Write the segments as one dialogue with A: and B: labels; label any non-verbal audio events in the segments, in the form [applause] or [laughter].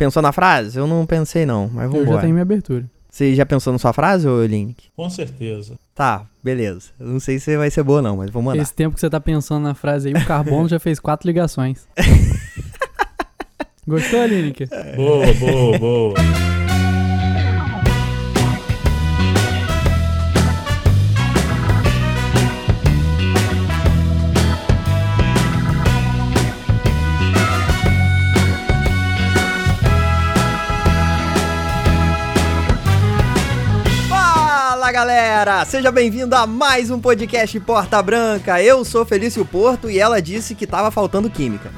A: Pensou na frase? Eu não pensei não, mas
B: Eu
A: vamos
B: já tenho minha abertura.
A: Você já pensou na sua frase, ô Link?
C: Com certeza.
A: Tá, beleza. Eu não sei se vai ser boa não, mas vou mandar.
B: Esse tempo que você tá pensando na frase aí, o Carbono já fez quatro ligações. [laughs] Gostou, Lineker?
C: Boa, boa, boa.
A: Fala galera, seja bem-vindo a mais um podcast Porta Branca. Eu sou Felício Porto e ela disse que tava faltando química.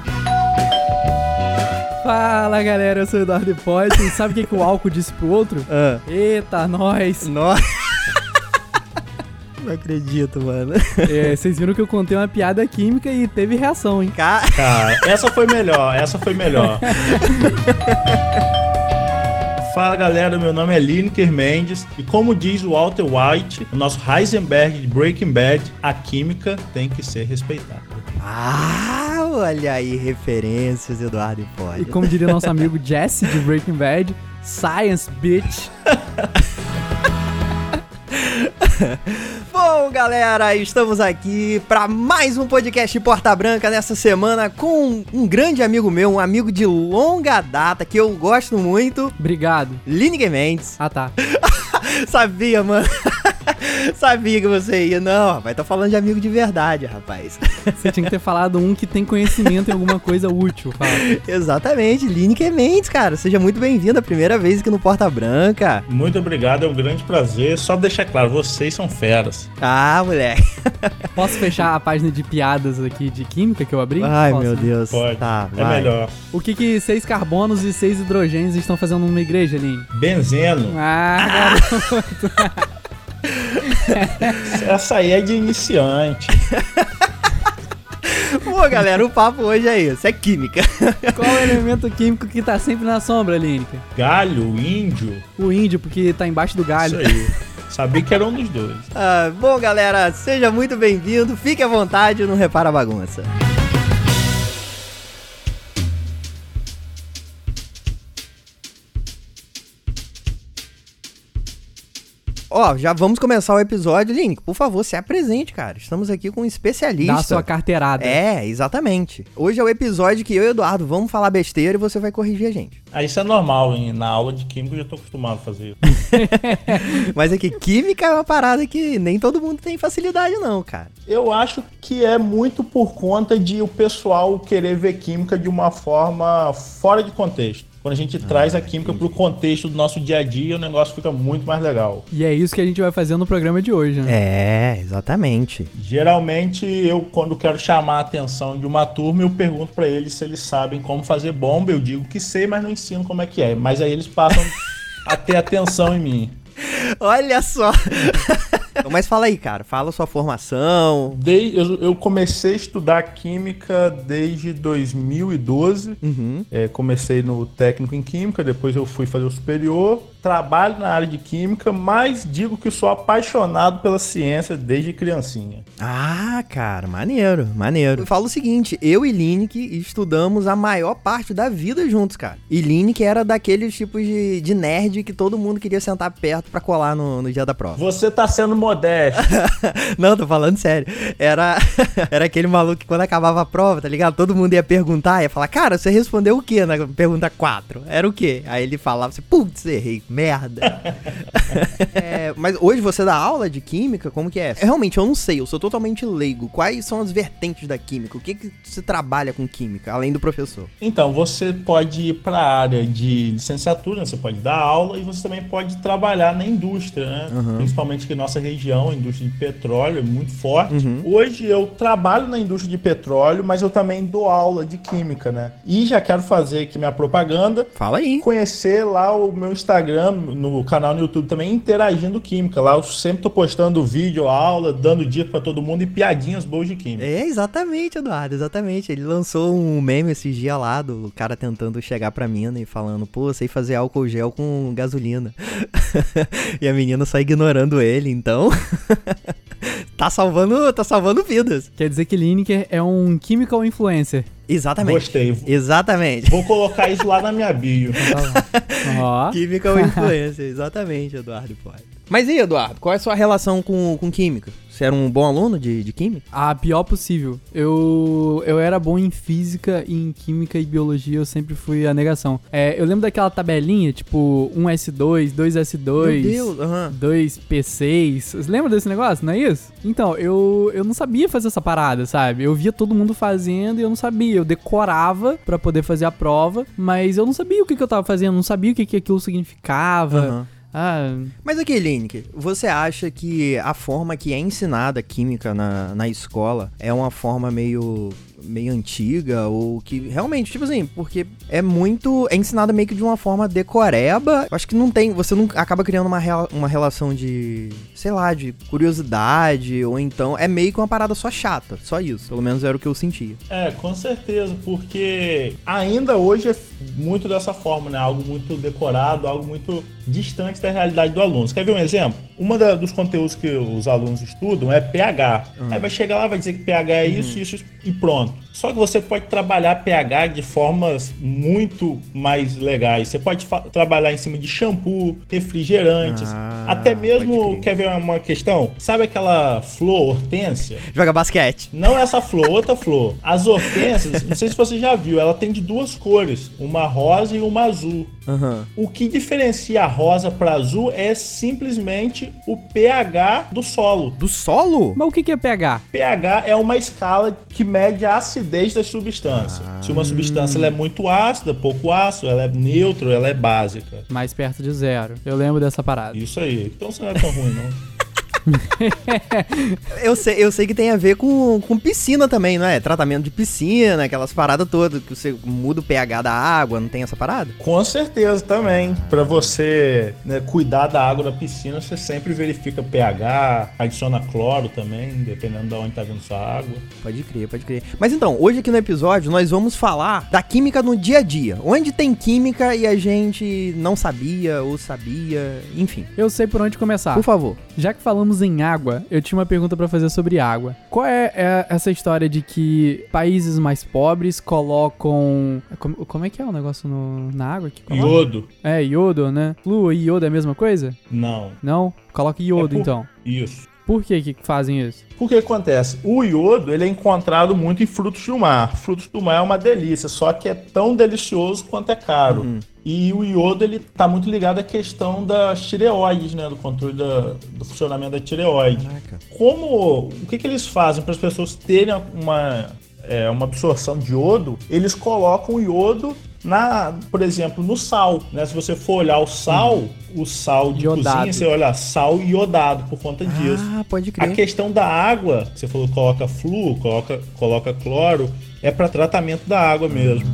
B: Fala, galera, eu sou o Eduardo Hipólito. E sabe o que, que o álcool disse pro outro? [laughs]
A: Ah,
B: Eita, nós!
A: nossa. [laughs] Não acredito, mano.
B: É, vocês viram que eu contei uma piada química e teve reação, hein?
A: Ca-
C: Cara, essa foi melhor, essa foi melhor. [laughs] Fala galera, meu nome é Lineker Mendes e como diz o Walter White, o nosso Heisenberg de Breaking Bad, a química tem que ser respeitada.
A: Ah, olha aí, referências, Eduardo
B: E
A: Hipólito.
B: como diria nosso amigo Jesse de Breaking Bad, Science Bitch. [laughs] [laughs]
A: Bom, galera, estamos aqui para mais um podcast Porta Branca nessa semana com um grande amigo meu, um amigo de longa data que eu gosto muito,
B: Obrigado.
A: Lineker Mendes.
B: Ah, tá. [laughs]
A: Sabia, mano. [laughs] Sabia que você ia. Não, rapaz, tô falando de amigo de verdade, rapaz.
B: Você tinha que ter falado um que tem conhecimento em alguma coisa útil, fala.
A: Exatamente, Lineker Mendes, cara. Seja muito bem-vindo, a primeira vez aqui no Porta Branca.
C: Muito obrigado, é um grande prazer. Só deixar claro, vocês são feras.
A: Ah, moleque. [laughs]
B: Posso fechar a página de piadas aqui de química que eu abri?
A: Ai,
B: Posso,
A: meu? Deus.
C: Pode.
A: Tá,
C: é
A: vai.
C: melhor.
B: O que que seis carbonos e seis hidrogênios estão fazendo numa igreja, Aline?
C: Benzeno,
B: Ah, garoto.
C: Essa aí é de iniciante. [laughs]
A: Pô, galera, o papo hoje é isso, é química. [laughs]
B: qual é o elemento químico que tá sempre na sombra, Aline?
C: Galho, índio,
B: O índio, porque tá embaixo do galho.
C: isso aí. Sabia que era um dos dois.
A: Ah, bom, galera, seja muito bem-vindo. Fique à vontade, não repara a bagunça. Ó, já vamos começar o episódio. Link, por favor, se apresente, cara. Estamos aqui com um especialista.
B: Dá a sua carteirada.
A: É, exatamente. Hoje é o episódio que eu e o Eduardo vamos falar besteira e você vai corrigir a gente.
C: Ah, isso é normal, hein? Na aula de química eu já tô acostumado a fazer isso. [laughs]
A: Mas aqui, química é uma parada que nem todo mundo tem facilidade, não, cara.
C: Eu acho que é muito por conta de o pessoal querer ver química de uma forma fora de contexto. Quando a gente traz a química pro contexto do nosso dia a dia, o negócio fica muito mais legal.
B: E é isso que a gente vai fazer no programa de hoje, né?
A: É, exatamente.
C: Geralmente, eu, quando quero chamar a atenção de uma turma, eu pergunto pra eles se eles sabem como fazer bomba. Eu digo que sei, mas não ensino como é que é. Mas aí eles passam a ter atenção em mim. [laughs]
A: Olha só. Mas fala aí, cara. Fala sua formação.
C: Dei- eu, eu comecei a estudar química desde 2012.
A: Uhum.
C: É, comecei no técnico em química, depois eu fui fazer o superior. Trabalho na área de química, mas digo que sou apaixonado pela ciência desde criancinha.
A: Ah, cara, maneiro, maneiro. Eu falo o seguinte, eu e Lineker estudamos a maior parte da vida juntos, cara. E Lineker era daqueles tipos de, de nerd que todo mundo queria sentar perto pra colar no, no dia da prova.
C: Você tá sendo modesto. [laughs]
A: Não, tô falando sério. Era, [laughs] era aquele maluco que quando acabava a prova, tá ligado? Todo mundo ia perguntar, ia falar, cara, você respondeu o quê na pergunta 4? Era o quê? Aí ele falava assim, putz, errei, merda. [laughs] É, mas hoje você dá aula de química? Como que é? Realmente, eu não sei, eu sou totalmente leigo. Quais são as vertentes da química? O que que você trabalha com química, além do professor?
C: Então, você pode ir para a área de licenciatura, você pode dar aula e você também pode trabalhar na indústria, né? Principalmente que nossa região, a indústria de petróleo é muito forte. Hoje eu trabalho na indústria de petróleo, mas eu também dou aula de química, né? E já quero fazer aqui minha propaganda.
A: Fala aí.
C: Conhecer lá o meu Instagram, no canal no YouTube também, interagindo química. Lá eu sempre tô postando vídeo, aula, dando dica para todo mundo e piadinhas boas de química.
A: É, exatamente, Eduardo, exatamente. Ele lançou um meme esses dias lá do cara tentando chegar pra mina e falando, pô, sei fazer álcool gel com gasolina. [laughs] e a menina só ignorando ele, então. [laughs] tá salvando, tá salvando vidas.
B: Quer dizer que Lineker é um chemical influencer.
A: Exatamente.
C: Gostei.
A: Exatamente.
C: Vou colocar isso lá na minha bio. [laughs]
A: Química ou influência, exatamente, Eduardo Hipólito. Mas e, Eduardo, qual é a sua relação com, com química? Você era um bom aluno de, de química?
B: A pior possível. Eu, eu era bom em física, e em química e biologia, eu sempre fui a negação. É, eu lembro daquela tabelinha, tipo 1S2, 2S2,
A: Meu Deus, aham.
B: 2P6. Você lembra desse negócio? Não é isso? Então, eu, eu não sabia fazer essa parada, sabe? Eu via todo mundo fazendo e eu não sabia. Eu decorava pra poder fazer a prova, mas eu não sabia o que, que eu tava fazendo, não sabia o que, que aquilo significava.
A: aham.
B: Ah,
A: Mas aqui, Lineker, você acha que a forma que é ensinada química na, na escola é uma forma meio meio antiga ou que realmente, tipo assim, porque é muito é ensinada meio que de uma forma decoreba. Eu acho que não tem, você não acaba criando uma, uma relação de, sei lá, de curiosidade ou então é meio que uma parada só chata, só isso. Pelo menos era o que eu sentia.
C: É, com certeza, porque ainda hoje é muito dessa forma, né? Algo muito decorado, algo muito distante da realidade do aluno. Você quer ver um exemplo? Uma da- dos conteúdos que os alunos estudam é pH. Aí vai chegar lá, vai dizer que pH é isso, isso, isso e pronto. Só que você pode trabalhar pH de formas muito mais legais. Você pode trabalhar em cima de shampoo, refrigerantes,
A: Ah,
C: até mesmo, quer ver uma questão? Sabe aquela flor hortênsia?
A: Joga basquete.
C: Não essa flor, outra flor. As hortênsias, não sei se você já viu, ela tem de duas cores, uma rosa e uma azul.
A: Aham.
C: O que diferencia a rosa para azul é simplesmente o pH do solo.
A: Do solo?
B: mas o que, que é pH?
C: pH é uma escala que mede a acidez das substâncias. Se uma substância ela é muito ácida, pouco ácido, ela é neutra, ela é básica.
B: Mais perto de zero. Eu lembro dessa parada.
C: Isso aí. Então você não é tão ruim, não. [laughs] [laughs]
A: Eu sei, eu sei que tem a ver com, com piscina também, não é? Tratamento de piscina, aquelas paradas todas, que você muda o pH da água, não tem essa parada?
C: Com certeza também. Para você né, cuidar da água da piscina, você sempre verifica pH, adiciona cloro também, dependendo de onde está vindo sua água.
A: Pode crer, pode crer. Mas então, hoje aqui no episódio nós vamos falar da química no dia a dia. Onde tem química e a gente não sabia ou sabia, enfim.
B: Eu sei por onde começar.
A: Por favor.
B: Já que falamos em água, eu tinha uma pergunta pra fazer sobre água. Qual é, é essa história de que países mais pobres colocam. Como, como é que é o negócio no- na água? Que?
C: Iodo?
B: É, iodo, né? Flúor e iodo é a mesma coisa?
C: Não.
B: Não? Coloca iodo
C: É por-
B: então.
C: Isso.
B: Por que que fazem isso?
C: O que acontece? O iodo ele é encontrado muito em frutos do mar. Frutos do mar é uma delícia, só que é tão delicioso quanto é caro. E o iodo ele tá muito ligado à questão das tireoides, né, do controle da- do funcionamento da tireoide.
A: Caraca.
C: Como o que, que eles fazem para as pessoas terem uma é, uma absorção de iodo? Eles colocam o iodo na, por exemplo, no sal, né? Se você for olhar o sal, o sal de
B: Iodado.
C: cozinha, você olha sal iodado por conta disso.
A: Ah, pode
C: A
A: crer.
C: questão da água, que você falou coloca flúor, coloca, coloca cloro, é para tratamento da água mesmo.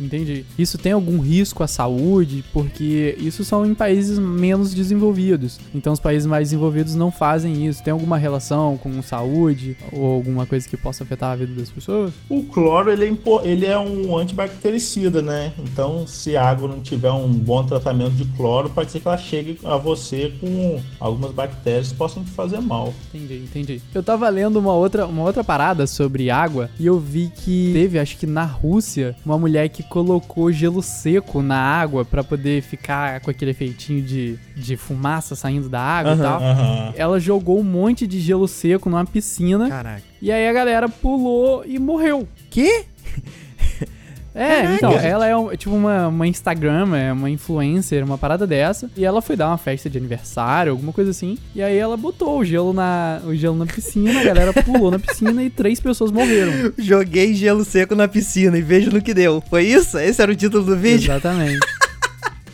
B: Entendi. Isso tem algum risco à saúde? Porque isso são em países menos desenvolvidos. Então os países mais desenvolvidos não fazem isso. Tem alguma relação com saúde ou alguma coisa que possa afetar a vida das pessoas?
C: O cloro ele é, ele é um antibactericida, né? Então, se a água não tiver um bom tratamento de cloro, pode ser que ela chegue a você com algumas bactérias que possam te fazer mal.
B: Entendi, entendi. Eu tava lendo uma outra, uma outra parada sobre água e eu vi que teve, acho que na Rússia, uma mulher que colocou gelo seco na água pra poder ficar com aquele efeitinho de, de fumaça saindo da água e
A: Aham.
B: tal.
C: Aham.
B: Ela jogou um monte de gelo seco numa piscina
A: Caraca.
B: e aí a galera pulou e morreu.
A: Que? [laughs]
B: É,
A: Caraca.
B: então, ela é um- tipo uma, uma Instagram, é uma influencer, uma parada dessa. E ela foi dar uma festa de aniversário, alguma coisa assim. E aí ela botou o gelo na, o gelo na piscina, a galera pulou na piscina e três pessoas morreram.
A: Joguei gelo seco na piscina e vejo no que deu. Foi isso? Esse era o título do vídeo?
B: Exatamente.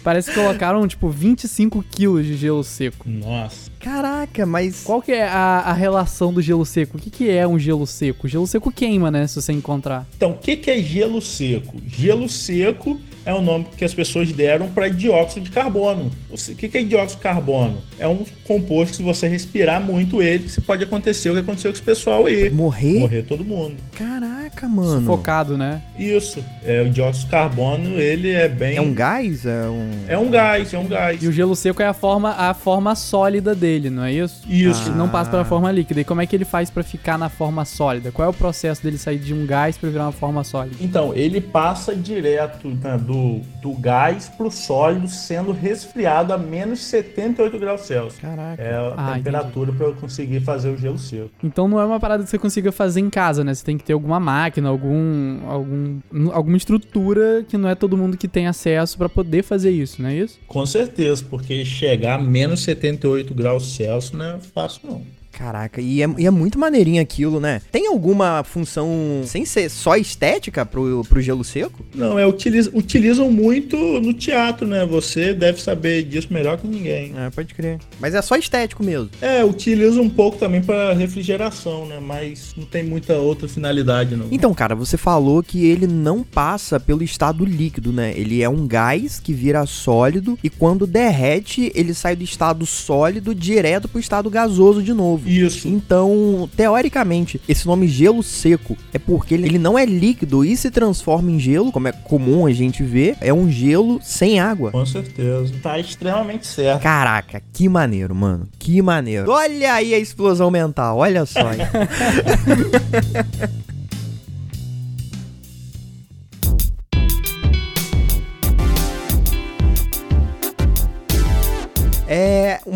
B: Parece que colocaram, tipo, 25 quilos de gelo seco.
C: Nossa.
A: Caraca, mas.
B: Qual que é a, a relação do gelo seco? O que, que é um gelo seco? O gelo seco queima, né? Se você encontrar.
C: Então, o que, que é gelo seco? Gelo seco é o nome que as pessoas deram para dióxido de carbono. O se- que, é dióxido de carbono? É um composto que se você respirar muito ele, que pode acontecer o que aconteceu com esse pessoal aí.
A: Morrer?
C: Morrer todo mundo.
A: Caraca. Mano.
B: Sufocado, né?
C: Isso. É, o dióxido de carbono, ele é bem.
A: É um gás? É um.
C: É um gás, é um gás.
B: E o gelo seco é a forma, a forma sólida dele, não é isso?
C: Isso.
B: Ele não passa para a forma líquida. E como é que ele faz para ficar na forma sólida? Qual é o processo dele sair de um gás para virar uma forma sólida?
C: Então, ele passa direto né, do, do gás pro sólido, sendo resfriado a menos 78 graus Celsius.
A: Caraca.
C: É a
B: Ah,
C: temperatura para eu conseguir fazer o gelo seco.
B: Então não é uma parada que você consiga fazer em casa, né? Você tem que ter alguma máquina, algum, algum, alguma estrutura que não é todo mundo que tem acesso para poder fazer isso, não é isso?
C: Com certeza, porque chegar a menos 78 graus Celsius não é fácil, não.
A: Caraca, e é, e é muito maneirinho aquilo, né? Tem alguma função sem ser só estética pro, pro gelo seco?
C: Não, é, utiliza, utilizam muito no teatro, né? Você deve saber disso melhor que ninguém.
A: É, pode crer. Mas é só estético mesmo.
C: É, utiliza um pouco também para refrigeração, né? Mas não tem muita outra finalidade, não.
A: Então, cara, você falou que ele não passa pelo estado líquido, né? Ele é um gás que vira sólido e quando derrete, ele sai do estado sólido direto pro estado gasoso de novo.
C: Isso.
A: Então, teoricamente, esse nome gelo seco é porque ele não é líquido e se transforma em gelo, como é comum a gente ver, é um gelo sem água.
C: Com certeza. Tá extremamente certo.
A: Caraca, que maneiro, mano. Que maneiro. Olha aí a explosão mental, olha só. [laughs]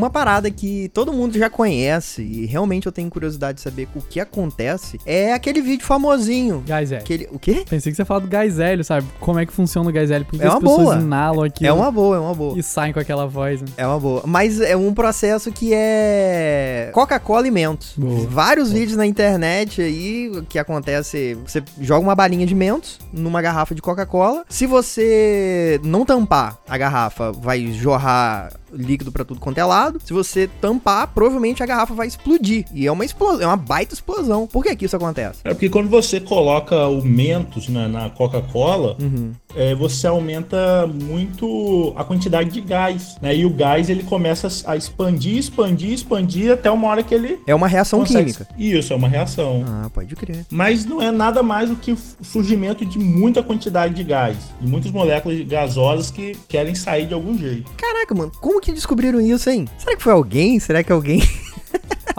A: uma parada que todo mundo já conhece e realmente eu tenho curiosidade de saber o que acontece. É aquele vídeo famosinho.
B: Gás hélio.
A: Aquele, o quê?
B: Pensei que você falava do gás hélio, sabe? Como é que funciona o gás hélio? Por que
A: É
B: as
A: uma
B: pessoas
A: boa.
B: inalam aqui
A: É uma boa, é uma boa.
B: e saem com aquela voz, né?
A: É uma boa. Mas é um processo que é Coca-Cola e Mentos.
B: Boa.
A: Vários vídeos na internet aí que acontece. Você joga uma balinha de Mentos numa garrafa de Coca-Cola. Se você não tampar a garrafa, vai jorrar líquido pra tudo quanto é lado. Se você tampar, provavelmente a garrafa vai explodir. E é uma explosão, é uma baita explosão. Por que que isso acontece?
C: É porque quando você coloca o Mentos né, na Coca-Cola,
A: Uhum.
C: é, você aumenta muito a quantidade de gás, né? E o gás ele começa a expandir, expandir, expandir até uma hora que ele
A: É uma reação
C: consegue-
A: química.
C: Isso, é uma reação.
A: Ah, pode crer.
C: Mas não é nada mais do que o surgimento de muita quantidade de gás. E muitas moléculas gasosas que querem sair de algum jeito.
A: Caraca, mano, como que descobriram isso, hein? Será que foi alguém? Será que alguém [laughs]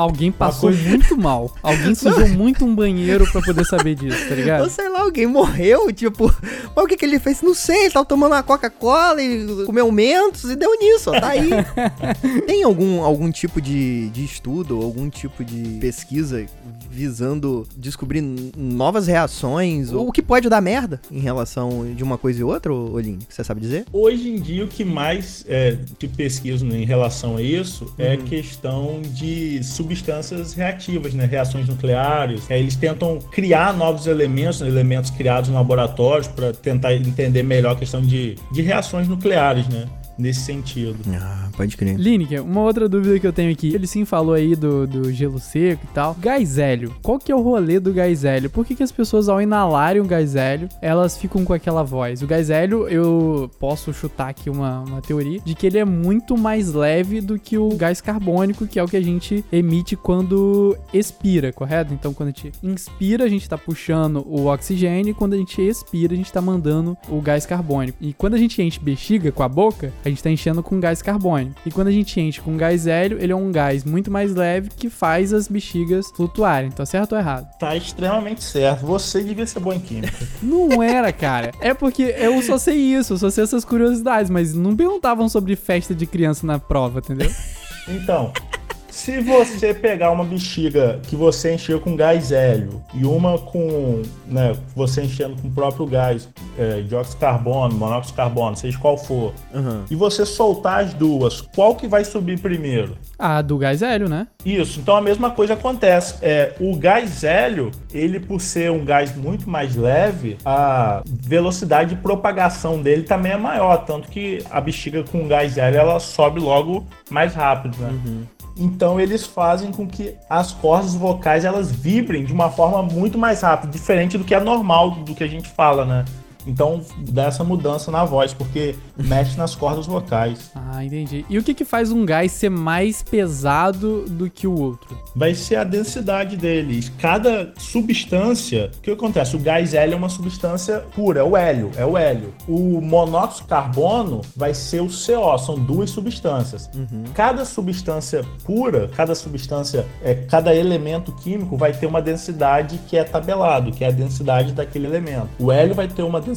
B: Alguém passou
C: coisa-
B: muito mal. Alguém sujou muito um banheiro pra poder saber disso, tá
A: Ou
B: ligado?
A: sei lá, alguém morreu, tipo, mas o que que ele fez? Não sei, ele tava tomando uma Coca-Cola e comeu mentos e deu nisso, ó, tá aí. [laughs] Tem algum, algum tipo de, de estudo, algum tipo de pesquisa visando descobrir novas reações, ou o que pode dar merda em relação de uma coisa e outra, Oline? Você sabe dizer?
C: Hoje em dia, o que mais é, se pesquisa em relação a isso é questão de substâncias reativas, né? Reações nucleares. É, eles tentam criar novos elementos, né? elementos criados em laboratórios para tentar entender melhor a questão de, de reações nucleares, né? Nesse sentido.
A: Ah, pode crer.
B: Lineker, uma outra dúvida que eu tenho aqui. Ele sim falou aí do, do gelo seco e tal. Gás hélio. Qual que é o rolê do gás hélio? Por que, que as pessoas, ao inalarem o gás hélio, elas ficam com aquela voz? O gás hélio, eu posso chutar aqui uma, uma teoria de que ele é muito mais leve do que o gás carbônico, que é o que a gente emite quando expira, correto? Então, quando a gente inspira, a gente tá puxando o oxigênio, e quando a gente expira, a gente tá mandando o gás carbônico. E quando a gente enche bexiga com a boca, a gente tá enchendo com gás carbônico. E quando a gente enche com gás hélio, ele é um gás muito mais leve que faz as bexigas flutuarem. Tá certo ou errado?
C: Tá extremamente certo. Você devia ser bom em química. [laughs]
B: Não era, cara. É porque eu só sei isso, eu só sei essas curiosidades, mas não perguntavam sobre festa de criança na prova, entendeu?
C: Então, se você pegar uma bexiga que você encheu com gás hélio e uma com, né, você enchendo com o próprio gás, é, dióxido de carbono, monóxido de carbono, seja qual for,
A: Aham.
C: e você soltar as duas, qual que vai subir primeiro?
B: Ah, do gás hélio, né?
C: Isso, então a mesma coisa acontece. É, o gás hélio, ele por ser um gás muito mais leve, a velocidade de propagação dele também é maior, tanto que a bexiga com gás hélio ela sobe logo mais rápido, né? Então eles fazem com que as cordas vocais elas vibrem de uma forma muito mais rápida, diferente do que é normal do que a gente fala, né? Então dá essa mudança na voz, porque mexe nas cordas vocais. [laughs]
B: Ah, entendi. E o que, que faz um gás ser mais pesado do que o outro?
C: Vai ser a densidade deles. Cada substância, o que acontece? O gás hélio é uma substância pura, é o hélio, é o hélio. O monóxido de carbono vai ser o CO, são duas substâncias. Uhum. Cada substância pura, cada substância, é, cada elemento químico vai ter uma densidade que é tabelado, que é a densidade daquele elemento. O hélio vai ter uma densidade,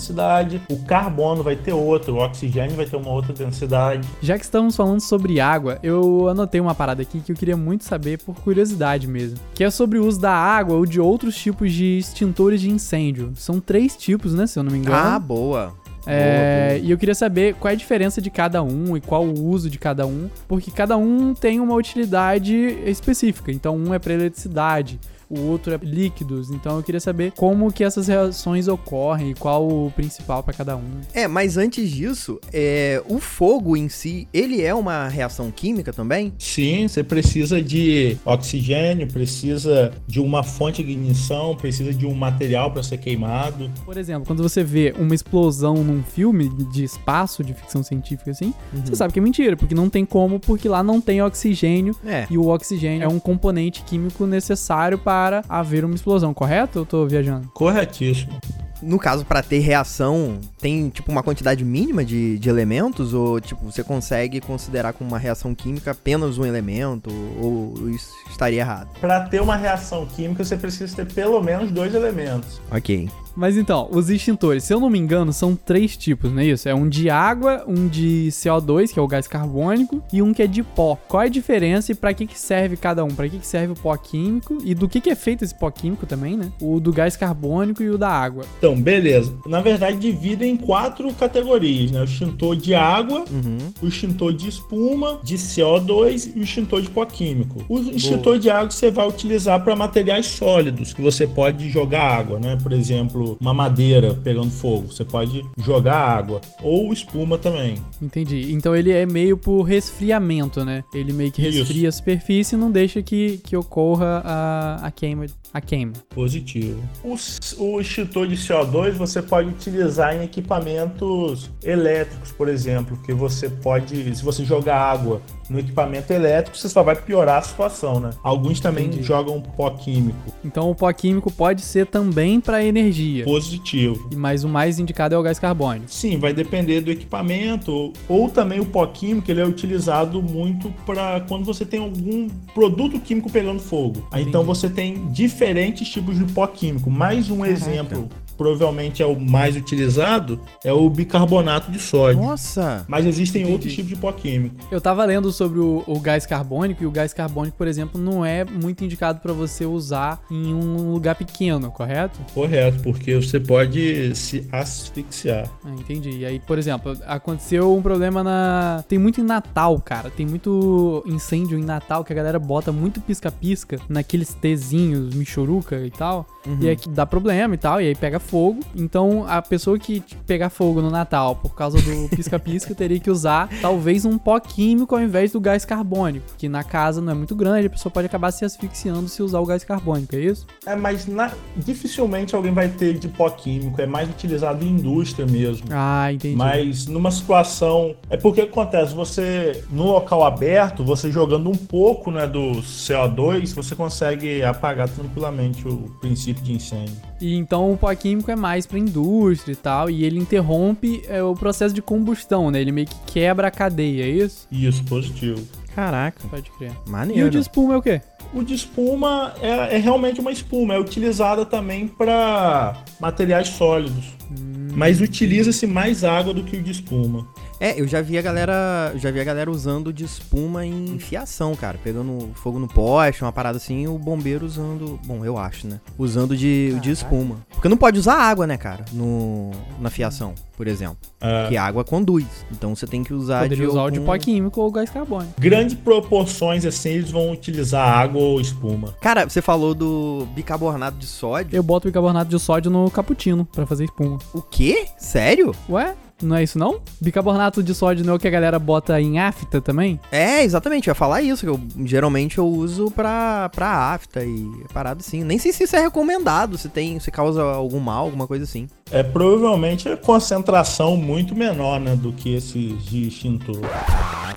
C: o carbono vai ter outra, o oxigênio vai ter uma outra densidade.
B: Já que estamos falando sobre água, eu anotei uma parada aqui que eu queria muito saber por curiosidade mesmo, que é sobre o uso da água ou de outros tipos de extintores de incêndio. São três tipos, né, se eu não me engano.
A: Ah, boa.
B: É, boa, boa. E eu queria saber qual é a diferença de cada um e qual o uso de cada um, porque cada um tem uma utilidade específica. Então, um é para eletricidade, o outro é líquidos. Então eu queria saber como que essas reações ocorrem e qual o principal para cada um.
A: É, mas antes disso, é, o fogo em si, ele é uma reação química também?
C: Sim, você precisa de oxigênio, precisa de uma fonte de ignição, precisa de um material para ser queimado.
B: Por exemplo, quando você vê uma explosão num filme de espaço, de ficção científica assim, uhum. você sabe que é mentira, porque não tem como, porque lá não tem oxigênio é. e o oxigênio é um componente químico necessário para para haver uma explosão, correto? Eu tô viajando?
C: Corretíssimo
A: no caso, para ter reação, tem tipo uma quantidade mínima de, de elementos? Ou tipo, você consegue considerar como uma reação química apenas um elemento? Ou isso estaria errado?
C: Para ter uma reação química, você precisa ter pelo menos dois elementos.
A: Ok.
B: Mas então, os extintores, se eu não me engano, são três tipos, não é isso? É um de água, um de CO2, que é o gás carbônico, e um que é de pó. Qual é a diferença e para que, que serve cada um? Para que, que serve o pó químico e do que, que é feito esse pó químico também, né? O do gás carbônico e o da água.
C: Então, beleza. Na verdade, divide em quatro categorias, né? O extintor de água, uhum. o extintor de espuma, de CO2 e o extintor de pó químico. O extintor Boa. de água você vai utilizar para materiais sólidos, que você pode jogar água, né? Por exemplo, uma madeira pegando fogo. Você pode jogar água. Ou espuma também.
B: Entendi. Então ele é meio por resfriamento, né? Ele meio que resfria Isso. a superfície e não deixa que, que ocorra a, a queima a queima.
C: Positivo. O, o extintor de CO2 você pode utilizar em equipamentos elétricos, por exemplo, que você pode, se você jogar água no equipamento elétrico, você só vai piorar a situação, né? Alguns também Entendi. jogam pó químico.
B: Então o pó químico pode ser também para energia.
C: Positivo.
B: E mas o mais indicado é o gás carbônico.
C: Sim, vai depender do equipamento ou também o pó químico, ele é utilizado muito para quando você tem algum produto químico pegando fogo. Entendi. Então você tem diferentes tipos de pó químico. Mais um Caraca. exemplo provavelmente é o mais utilizado, é o bicarbonato de sódio.
A: Nossa!
C: Mas existem Entendi. outros tipos de pó químico.
B: Eu tava lendo sobre o, o, gás carbônico e o gás carbônico, por exemplo, não é muito indicado para você usar em um lugar pequeno, correto?
C: Correto, porque você pode se asfixiar.
B: Ah, entendi. E aí, por exemplo, aconteceu um problema na. Tem muito em Natal, cara. Tem muito incêndio em Natal que a galera bota muito pisca-pisca naqueles tezinhos, michuruca e tal. Uhum. E aí dá problema e tal. E aí pega fogo. Então, a pessoa que pegar fogo no Natal por causa do [laughs] pisca-pisca teria que usar talvez um pó químico ao invés do gás carbônico, que na casa não é muito grande, a pessoa pode acabar se asfixiando se usar o gás carbônico, é isso?
C: É, mas na... dificilmente alguém vai ter de pó químico, é mais utilizado em indústria mesmo.
B: Ah, entendi.
C: Mas numa situação. É porque acontece, você, no local aberto, você jogando um pouco né, do CO2, você consegue apagar tranquilamente o princípio de incêndio.
B: E então o pó químico é mais para indústria e tal, e ele interrompe é, o processo de combustão, né? Ele meio que quebra a cadeia, é isso?
C: Isso, positivo.
B: Caraca. Pode crer.
A: Maneiro.
B: E o de espuma é o quê?
C: O de espuma é, é realmente uma espuma, é utilizada também para materiais sólidos. Hum. Mas utiliza-se mais água do que o de espuma.
A: É, eu já vi a galera, já vi a galera usando de espuma em fiação, cara, pegando fogo no poste, uma parada assim, o bombeiro usando, bom, eu acho, né? Usando de, de espuma. Porque não pode usar água, né, cara, no na fiação, por exemplo. É. Que a água conduz. Então você tem que usar
B: Poderia
A: de
B: usar
A: algum...
B: o de pó químico ou gás carbônico.
C: Grandes proporções assim, eles vão utilizar água ou espuma.
A: Cara, você falou do bicarbonato de sódio.
B: Eu boto bicarbonato de sódio no cappuccino para fazer espuma.
A: O quê? Sério?
B: Ué? Não é isso não? Bicarbonato de sódio não é o que a galera bota em afta também?
A: É, exatamente, eu ia falar isso, que eu geralmente eu uso pra, pra afta e parado assim. Nem sei se isso é recomendado, se tem, se causa algum mal, alguma coisa assim.
C: É provavelmente a concentração muito menor, né, do que esse de extintor. [laughs]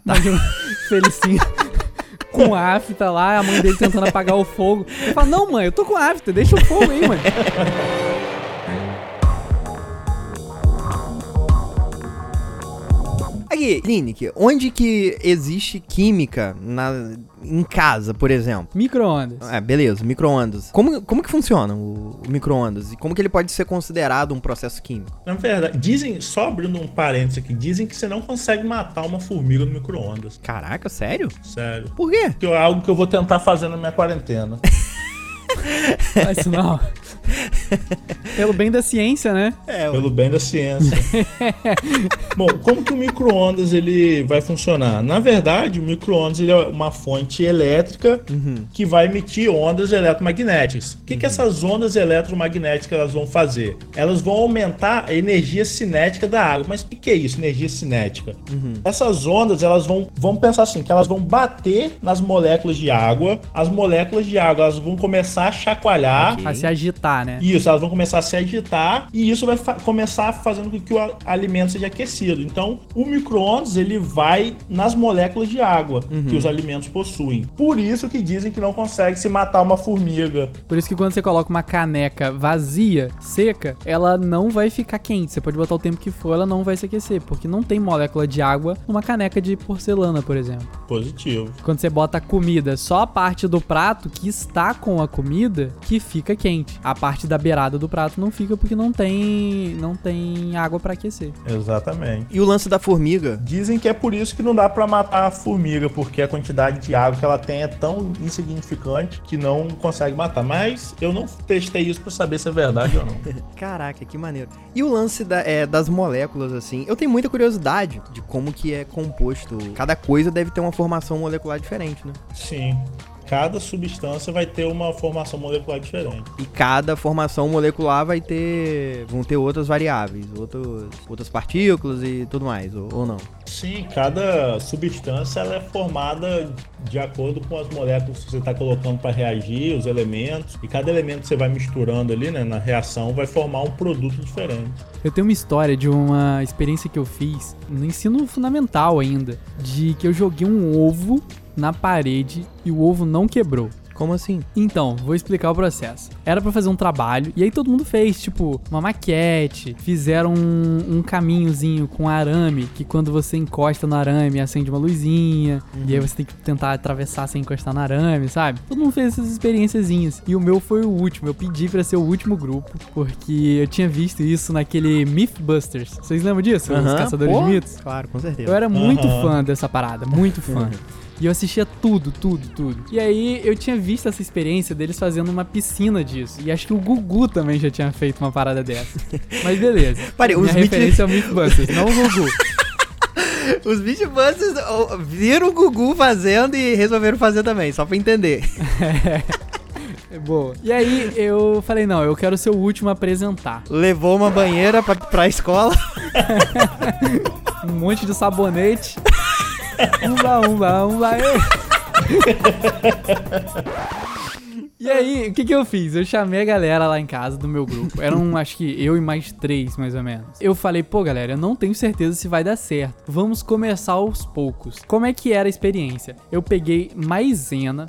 B: O Felicinho [laughs] com afta lá, a mãe dele tentando apagar o fogo. Ele fala, não mãe, eu tô com afta, deixa o fogo aí, mãe. [laughs]
A: Aqui, Lineker, onde que existe química na, em casa, por exemplo?
B: Micro-ondas.
A: É, beleza, micro-ondas. Como, como que funciona o, o micro-ondas? E como que ele pode ser considerado um processo químico?
C: Na verdade, dizem, só abrindo um parênteses aqui, dizem que você não consegue matar uma formiga no micro-ondas.
A: Caraca, sério?
C: Sério.
A: Por quê?
C: Que é algo que eu vou tentar fazer na minha quarentena. [laughs]
B: Mas não. [laughs] Pelo bem da ciência, né?
A: É,
C: Pelo bem da ciência. [laughs] Bom, como que o micro-ondas ele vai funcionar? Na verdade, o micro-ondas ele é uma fonte elétrica que vai emitir ondas eletromagnéticas. O que, que essas ondas eletromagnéticas elas vão fazer? Elas vão aumentar a energia cinética da água. Mas o que, que é isso, energia cinética? Essas ondas elas vão, vão pensar assim, que elas vão bater nas moléculas de água. As moléculas de água elas vão começar a chacoalhar.
A: Ok.
B: A se agitar, né?
C: Isso, elas vão começar a se agitar e isso vai fa- começar fazendo com que o alimento seja aquecido. Então, o micro-ondas ele vai nas moléculas de água que os alimentos possuem. Por isso que dizem que não consegue se matar uma formiga.
B: Por isso que quando você coloca uma caneca vazia, seca, ela não vai ficar quente. Você pode botar o tempo que for, ela não vai se aquecer, porque não tem molécula de água numa caneca de porcelana, por exemplo.
C: Positivo.
B: Quando você bota a comida, só a parte do prato que está com a comida que fica quente. A parte da beirada do prato não fica porque não tem não tem água pra aquecer.
C: Exatamente.
A: E o lance da formiga?
C: Dizem que é por isso que não dá pra matar a formiga, porque a quantidade de água que ela tem é tão insignificante que não consegue matar. Mas eu não testei isso pra saber se é verdade ou não. [laughs]
A: Caraca, que maneiro. E o lance da- é, das moléculas, assim? Eu tenho muita curiosidade de como que é composto. Cada coisa deve ter uma formação molecular diferente, né?
C: Sim. Cada substância vai ter uma formação molecular diferente.
A: E cada formação molecular vai ter. vão ter outras variáveis, outros, outras partículas e tudo mais, ou, ou não.
C: Sim, cada substância ela é formada de acordo com as moléculas que você está colocando para reagir, os elementos. E cada elemento que você vai misturando ali né, na reação vai formar um produto diferente.
B: Eu tenho uma história de uma experiência que eu fiz no ensino fundamental ainda, de que eu joguei um ovo na parede e o ovo não quebrou.
A: Como assim?
B: Então, vou explicar o processo. Era pra fazer um trabalho, e aí todo mundo fez, tipo, uma maquete, fizeram um, um caminhozinho com arame, que quando você encosta no arame acende uma luzinha, e aí você tem que tentar atravessar sem encostar no arame, sabe? Todo mundo fez essas experiênciazinhas. E o meu foi o último, eu pedi pra ser o último grupo, porque eu tinha visto isso naquele Mythbusters. Vocês lembram disso? Os
A: Aham,
B: Caçadores
A: pô,
B: de Mitos?
A: Claro, com certeza.
B: Eu era muito
C: Aham.
B: fã dessa parada, muito fã. [laughs] E eu assistia tudo, tudo, tudo. E aí eu tinha visto essa experiência deles fazendo uma piscina disso. E acho que o Gugu também já tinha feito uma parada dessa. [laughs] Mas beleza.
A: Pare,
B: Minha
A: os
B: referência é o Mythbusters, não o Gugu. [laughs]
A: Os Beatbusters viram o Gugu fazendo e resolveram fazer também, só pra entender. [laughs]
B: É boa. E aí eu falei, não, eu quero ser o último a apresentar.
A: Levou uma banheira pra, pra escola.
B: Um monte de sabonete. Umba, umba, umba, ei. [laughs] E aí, o que que eu fiz? Eu chamei a galera lá em casa do meu grupo. Eram, [laughs] acho que eu e mais três, mais ou menos. Eu falei, pô, galera, eu não tenho certeza se vai dar certo. Vamos começar aos poucos. Como é que era a experiência? Eu peguei maisena.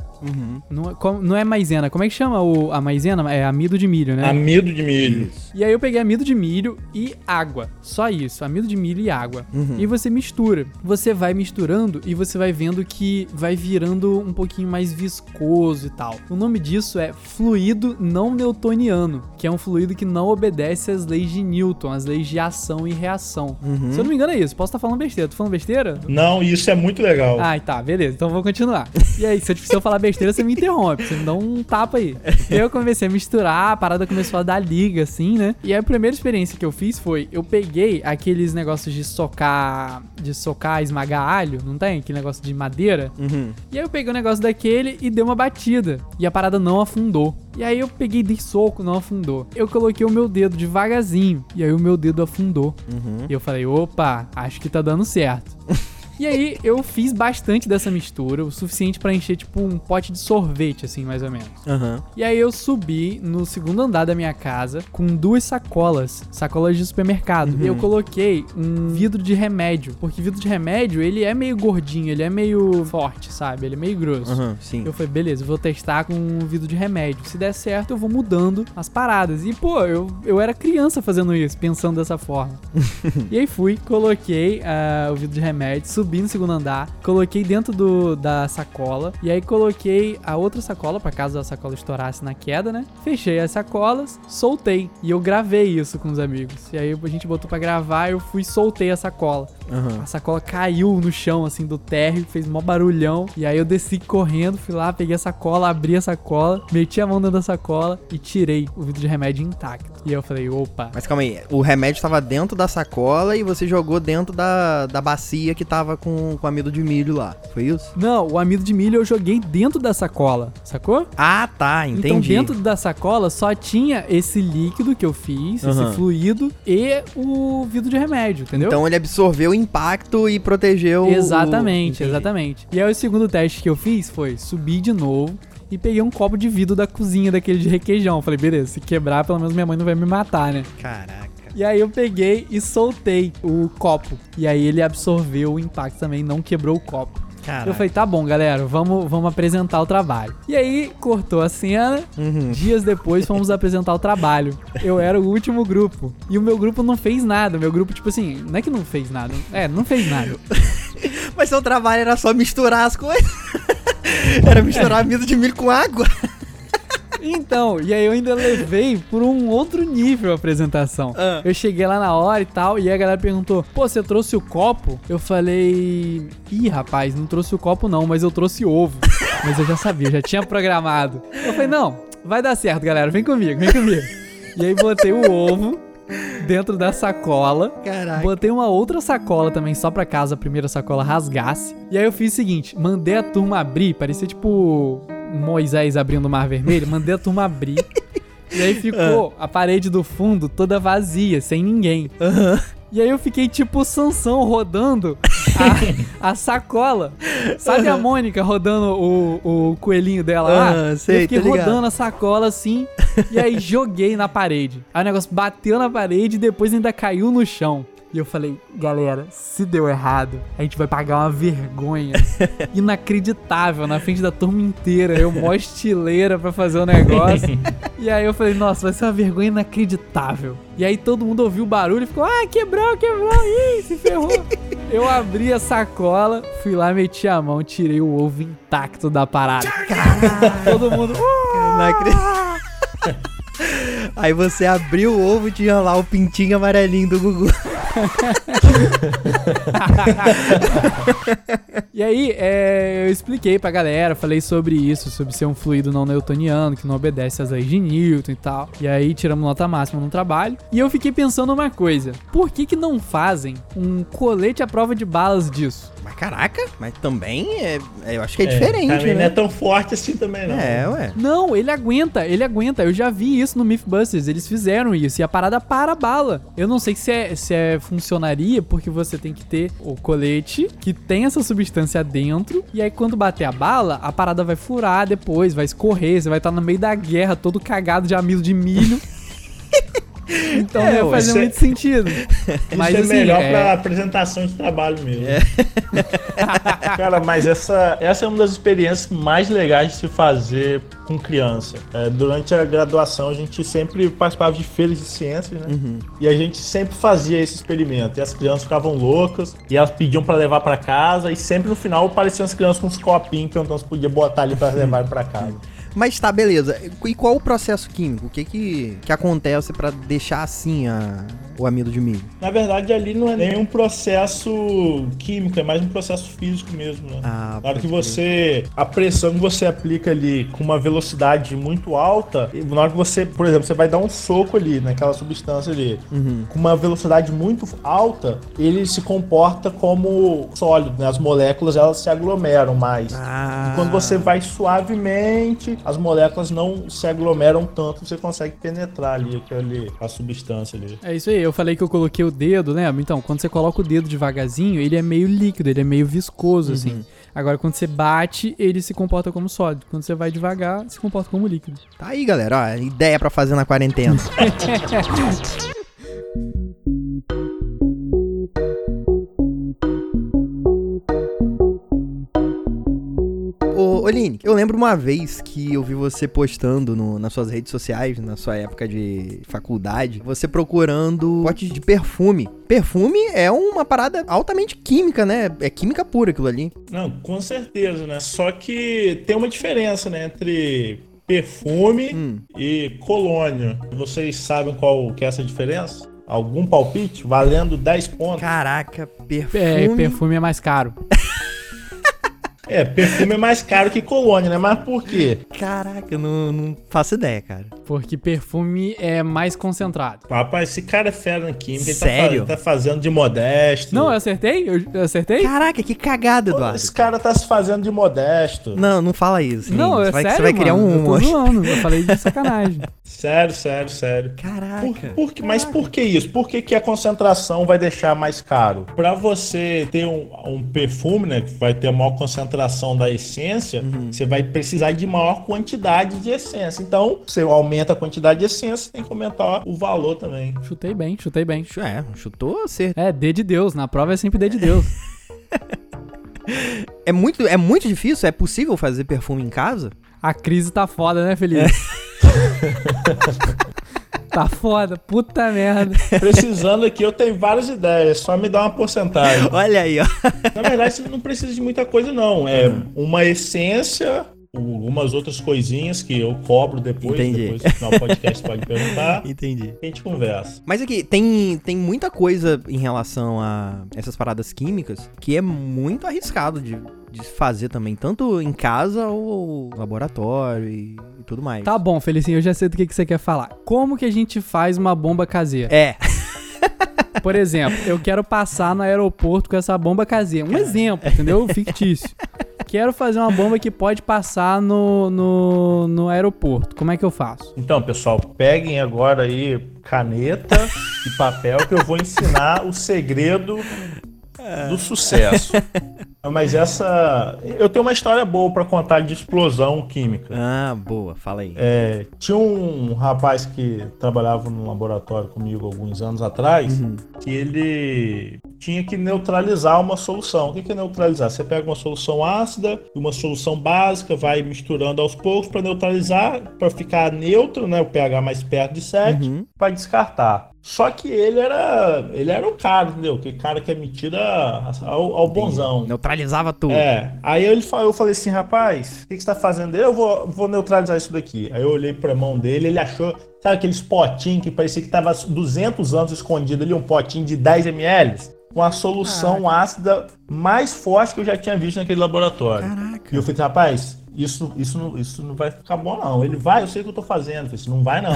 B: Não, é- não é maisena, como é que chama o, a maisena? É amido de milho, né?
C: Amido de milho.
B: E aí eu peguei amido de milho e água. Só isso, amido de milho e água. E você mistura. Você vai misturando e você vai vendo que vai virando um pouquinho mais viscoso e tal. O nome disso é fluido não newtoniano, que é um fluido que não obedece às leis de Newton, às leis de ação e reação. Se eu não me engano é isso. Posso estar falando besteira. Tô falando besteira?
C: Não, isso é muito legal.
B: Ah, tá, beleza. Então vou continuar. E aí, se eu, se eu falar besteira, você me interrompe. Você me dá um tapa aí. Eu comecei a misturar, a parada começou a dar liga, assim, né? E aí a primeira experiência que eu fiz foi, eu peguei aqueles negócios de socar, de socar, esmagar alho, não tem? Aquele negócio de madeira.
A: Uhum.
B: E aí eu peguei o negócio daquele e dei uma batida. E a parada não afundou. E aí eu peguei, dei soco, não afundou. Eu coloquei o meu dedo devagarzinho, e aí o meu dedo afundou.
A: Uhum.
B: E eu falei, opa, acho que tá dando certo. [laughs] E aí eu fiz bastante dessa mistura, o suficiente pra encher tipo um pote de sorvete, assim, mais ou menos.
A: Aham.
B: E aí eu subi no segundo andar da minha casa com duas sacolas, sacolas de supermercado. E eu coloquei um vidro de remédio, porque vidro de remédio, ele é meio gordinho, ele é meio forte, sabe? Ele é meio grosso.
A: Aham, sim.
B: Eu falei, beleza, vou testar com um vidro de remédio. Se der certo, eu vou mudando as paradas. E, pô, eu, eu era criança fazendo isso, pensando dessa forma. [laughs] e aí fui, coloquei ah, o vidro de remédio, subi no segundo andar, coloquei dentro do, da sacola. E aí coloquei a outra sacola, pra caso a sacola estourasse na queda, né? Fechei as sacolas, soltei. E eu gravei isso com os amigos. E aí a gente botou pra gravar, eu fui e soltei a sacola.
A: Aham.
B: A sacola caiu no chão, assim, do térreo, fez mó barulhão. E aí eu desci correndo, fui lá, peguei a sacola, abri a sacola, meti a mão dentro da sacola e tirei o vidro de remédio intacto. E aí eu falei, opa.
A: Mas calma aí, o remédio tava dentro da sacola e você jogou dentro da, da bacia que tava com, com amido de milho lá. Foi isso?
B: Não, o amido de milho eu joguei dentro da sacola, sacou?
A: Ah, tá, entendi.
B: Então dentro da sacola só tinha esse líquido que eu fiz,
A: Aham.
B: esse fluido e o vidro de remédio, entendeu?
A: Então ele absorveu o impacto e protegeu o-
B: Exatamente,
A: Entendi.
B: exatamente. E aí o segundo teste que eu fiz foi subir de novo e peguei um copo de vidro da cozinha daquele de requeijão. Falei, beleza, se quebrar, pelo menos minha mãe não vai me matar, né?
A: Caraca.
B: E aí eu peguei e soltei o copo. E aí ele absorveu o impacto também, não quebrou o copo.
A: Caraca.
B: Eu falei, tá bom, galera, vamos, vamos apresentar o trabalho. E aí cortou a cena.
A: Uhum.
B: Dias depois fomos apresentar o trabalho. Eu era o último grupo. E o meu grupo não fez nada. O meu grupo, tipo assim, não é que não fez nada. É, não fez nada. [laughs]
A: Mas seu trabalho era só misturar as coisas. [laughs] era misturar amido de milho com água.
B: Então, e aí eu ainda levei por um outro nível a apresentação.
A: Ah.
B: Eu cheguei lá na hora e tal, e aí a galera perguntou: pô, você trouxe o copo? Eu falei: ih, rapaz, não trouxe o copo não, mas eu trouxe ovo. [laughs] mas eu já sabia, eu já tinha programado. Eu falei: não, vai dar certo, galera, vem comigo, vem comigo. E aí botei o ovo dentro da sacola.
A: Caraca.
B: Botei uma outra sacola também, só pra caso a primeira sacola rasgasse. E aí eu fiz o seguinte: mandei a turma abrir, parecia tipo Moisés abrindo o mar vermelho. Mandei a turma abrir. [laughs] e aí ficou a parede do fundo toda vazia, sem ninguém. E aí eu fiquei tipo Sansão rodando a, [laughs] a sacola. Sabe a Mônica rodando o, o coelhinho dela lá?
A: Sei,
B: eu fiquei rodando a sacola assim e aí joguei na parede. Aí o negócio bateu na parede e depois ainda caiu no chão. E eu falei, galera, se deu errado, a gente vai pagar uma vergonha [laughs] inacreditável na frente da turma inteira. Eu mó estileira pra fazer o negócio. [laughs] E aí eu falei, nossa, vai ser uma vergonha inacreditável. E aí todo mundo ouviu o barulho e ficou, ah, quebrou, quebrou, ih, se ferrou. Eu abri a sacola, fui lá, meti a mão, tirei o ovo intacto da parada. Todo mundo, "Uh!"
A: Não acredito. [laughs] Aí você abriu o ovo e tinha lá o pintinho amarelinho do Gugu. [laughs]
B: E aí, é, eu expliquei pra galera, falei sobre isso, sobre ser um fluido não newtoniano, que não obedece às leis de Newton e tal. E aí, tiramos nota máxima no trabalho. E eu fiquei pensando uma coisa: por que, que não fazem um colete à prova de balas disso?
A: Mas caraca, mas também é, é- eu acho que é,
C: É,
A: diferente,
C: também não é
A: né?
C: tão forte assim também, não.
A: É, ué.
B: Não, ele aguenta, ele aguenta. Eu já vi isso no Mythbusters, eles fizeram isso. E a parada para a bala. Eu não sei se é, se é funcionaria, porque você tem que ter o colete que tem essa substância dentro. E aí, quando bater a bala, a parada vai furar depois, vai escorrer. Você vai estar no meio da guerra, todo cagado de amido de milho. [laughs] Então
A: É,
B: não
C: isso é-
B: muito sentido. [laughs] Mas
C: Isso é
B: assim,
C: melhor
B: é-
C: pra apresentação de trabalho mesmo. [laughs] Cara, mas essa, essa é uma das experiências mais legais de se fazer com criança. É, durante a graduação, a gente sempre participava de feiras de ciências, né? E a gente sempre fazia esse experimento. E as crianças ficavam loucas, e elas pediam pra levar pra casa, e sempre no final apareciam as crianças com uns copinhos perguntando se podia botar ali pra [laughs] levar pra casa.
A: Mas tá, beleza. E qual o processo químico? O que que, que acontece pra deixar assim a, o amido de milho?
C: Na verdade, ali não é nenhum processo químico, é mais um processo físico mesmo, né?
A: Ah,
C: Na hora que você. A pressão que você aplica ali com uma velocidade muito alta, e na hora que você, por exemplo, você vai dar um soco ali naquela substância ali,
A: Uhum.
C: com uma velocidade muito alta, ele se comporta como sólido, né? As moléculas elas se aglomeram mais.
A: Ah.
C: E quando você vai suavemente, as moléculas não se aglomeram tanto, você consegue penetrar ali aquele, a substância ali.
B: É isso aí, eu falei que eu coloquei o dedo, lembra? Então, quando você coloca o dedo devagarzinho, ele é meio líquido, ele é meio viscoso, assim.
A: Uhum.
B: Agora, quando você bate, ele se comporta como sólido. Quando você vai devagar, se comporta como líquido.
A: Tá aí, galera. Ó, ideia pra fazer na quarentena. [laughs] Oline, eu lembro uma vez que eu vi você postando no- nas suas redes sociais, na sua época de faculdade, você procurando potes de perfume. Perfume é uma parada altamente química, né? É química pura aquilo ali.
C: Não, com certeza, né? Só que tem uma diferença, né, entre perfume
A: Hum.
C: e colônia. Vocês sabem qual que é essa diferença? Algum palpite? Valendo 10 pontos.
A: Caraca, perfume.
B: É, perfume é mais caro.
C: É, perfume é mais caro que colônia, né? Mas por quê?
A: Caraca, eu não, não faço ideia, cara.
B: Porque perfume é mais concentrado.
C: Rapaz, esse cara é fera na química. Ele tá,
A: Sério?
C: ele tá fazendo de modesto.
B: Não, eu acertei? Eu, eu acertei?
A: Caraca, que cagada, Eduardo.
C: Esse cara tá se fazendo de modesto.
A: Não, não fala isso.
B: Não, é
A: vai,
B: sério,
A: você vai criar
B: mano.
A: um
B: Eu tô zoando, eu falei de [laughs] sacanagem.
C: Sério, sério, sério. Por,
A: Caraca.
C: por que- mas por que isso? Por que, que a concentração vai deixar mais caro? Para você ter um, um perfume, né, que vai ter maior concentração da essência, você vai precisar de maior quantidade de essência. Então, você aumenta a quantidade de essência, tem que aumentar o valor também.
B: Chutei bem, chutei bem.
A: É, chutou você.
B: É, D de Deus. Na prova é sempre D de Deus. [laughs]
A: É muito, é muito difícil? É possível fazer perfume em casa?
B: A crise tá foda, né, Felipe? [laughs] tá foda, puta merda. [laughs]
C: Precisando aqui, eu tenho várias ideias, só me dá uma porcentagem.
A: Olha aí, ó.
C: Na verdade, você não precisa de muita coisa, não. É uma essência, algumas outras coisinhas que eu cobro depois.
A: Entendi.
C: Depois no final do podcast pode perguntar. [laughs]
A: Entendi.
C: A gente conversa.
A: Mas aqui, tem, tem muita coisa em relação a essas paradas químicas que é muito arriscado de, de fazer também, tanto em casa ou laboratório e, e tudo mais.
B: Tá bom, Felicinho, eu já sei do que, que você quer falar. Como que a gente faz uma bomba caseira?
A: É, [laughs]
B: Por exemplo, eu quero passar no aeroporto com essa bomba caseira. Um exemplo, entendeu? Fictício. Quero fazer uma bomba que pode passar no, no, no aeroporto. Como é que eu faço?
C: Então, pessoal, peguem agora aí caneta e papel que eu vou ensinar o segredo do sucesso. Mas essa. Eu tenho uma história boa pra contar de explosão química.
A: ah, boa, fala aí.
C: É, tinha um rapaz que trabalhava no laboratório comigo alguns anos atrás, que ele tinha que neutralizar uma solução. O que que é neutralizar? Você pega uma solução ácida e uma solução básica, vai misturando aos poucos para neutralizar, para ficar neutro, né, o pH mais perto de 7,
A: Uhum.
C: para descartar. Só que ele era, ele era o cara, entendeu? Que cara que é metido a- ao, ao bonzão.
A: Neutralizava tudo.
C: É, aí ele eu falei assim, rapaz, o que, que você tá fazendo? Eu vou, vou neutralizar isso daqui. Aí eu olhei pra mão dele, ele achou, sabe aqueles potinhos que parecia que tava 200 anos escondido ali, um potinho de 10 ml? Com a solução ácida mais forte que eu já tinha visto naquele laboratório.
A: Caraca.
C: E eu falei, rapaz, isso, isso, não, isso não vai ficar bom não. Ele vai, eu sei o que eu tô fazendo. Eu falei assim, não vai não.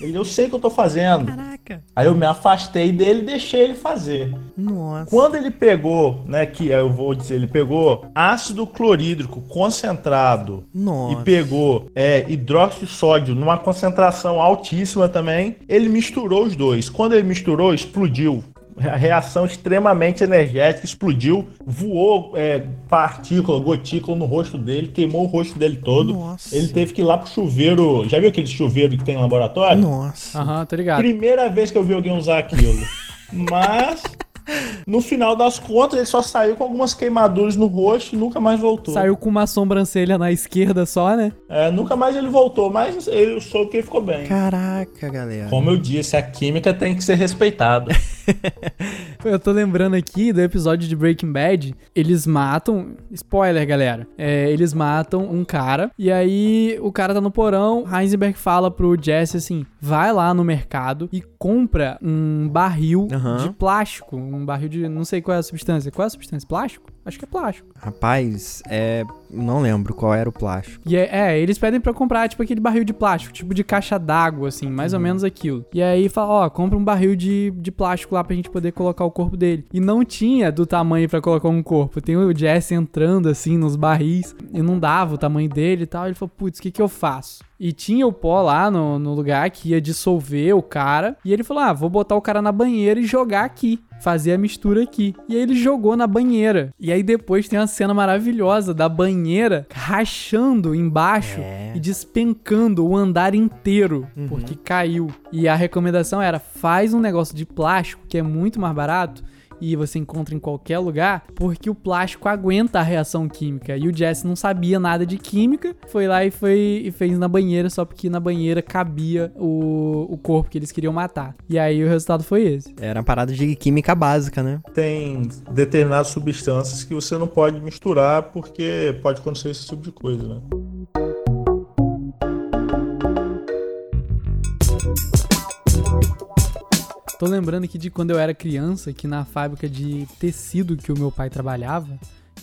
C: Ele, eu sei o que eu tô fazendo.
A: Caraca.
C: Aí eu me afastei dele e deixei ele fazer.
A: Nossa.
C: Quando ele pegou, né, que eu vou dizer, ele pegou ácido clorídrico concentrado
A: Nossa.
C: e pegou é, hidróxido de sódio numa concentração altíssima também, ele misturou os dois. Quando ele misturou, explodiu. A reação extremamente energética, explodiu, voou é, partícula, gotícula no rosto dele, queimou o rosto dele todo.
A: Nossa.
C: Ele teve que ir lá pro chuveiro. Já viu aquele chuveiro que tem no laboratório?
A: Nossa.
B: Aham, tô ligado.
C: Primeira vez que eu vi alguém usar aquilo. Mas, no final das contas, ele só saiu com algumas queimaduras no rosto e nunca mais voltou.
B: Saiu com uma sobrancelha na esquerda só, né?
C: É, nunca mais ele voltou, mas ele soube que ele ficou bem.
A: Caraca, galera.
C: Como eu disse, a química tem que ser respeitada. [laughs] [laughs]
B: Eu tô lembrando aqui do episódio de Breaking Bad. Eles matam. Spoiler, galera. É, eles matam um cara. E aí o cara tá no porão. Heisenberg fala pro Jesse assim: vai lá no mercado e compra um barril
A: Aham.
B: de plástico. Um barril de. Não sei qual é a substância. Qual é a substância? Plástico? Acho que é plástico.
A: Rapaz, é. Não lembro qual era o plástico.
B: E é, é, eles pedem pra comprar, tipo, aquele barril de plástico, tipo de caixa d'água, assim, mais ou menos aquilo. E aí fala, ó, compra um barril de, de plástico lá pra gente poder colocar o corpo dele. E não tinha do tamanho para colocar um corpo. Tem o Jesse entrando assim nos barris e não dava o tamanho dele e tal. Ele falou: putz, o que, que eu faço? E tinha o pó lá no, no lugar que ia dissolver o cara. E ele falou: ah, vou botar o cara na banheira e jogar aqui fazer a mistura aqui. E aí ele jogou na banheira. E aí depois tem uma cena maravilhosa da banheira rachando embaixo é. e despencando o andar inteiro, uhum. porque caiu. E a recomendação era: faz um negócio de plástico que é muito mais barato e você encontra em qualquer lugar, porque o plástico aguenta a reação química. E o Jesse não sabia nada de química, foi lá e foi e fez na banheira só porque na banheira cabia o, o corpo que eles queriam matar. E aí o resultado foi esse.
A: Era uma parada de química básica, né?
C: Tem determinadas substâncias que você não pode misturar porque pode acontecer esse tipo de coisa, né?
B: Tô lembrando aqui de quando eu era criança, que na fábrica de tecido que o meu pai trabalhava,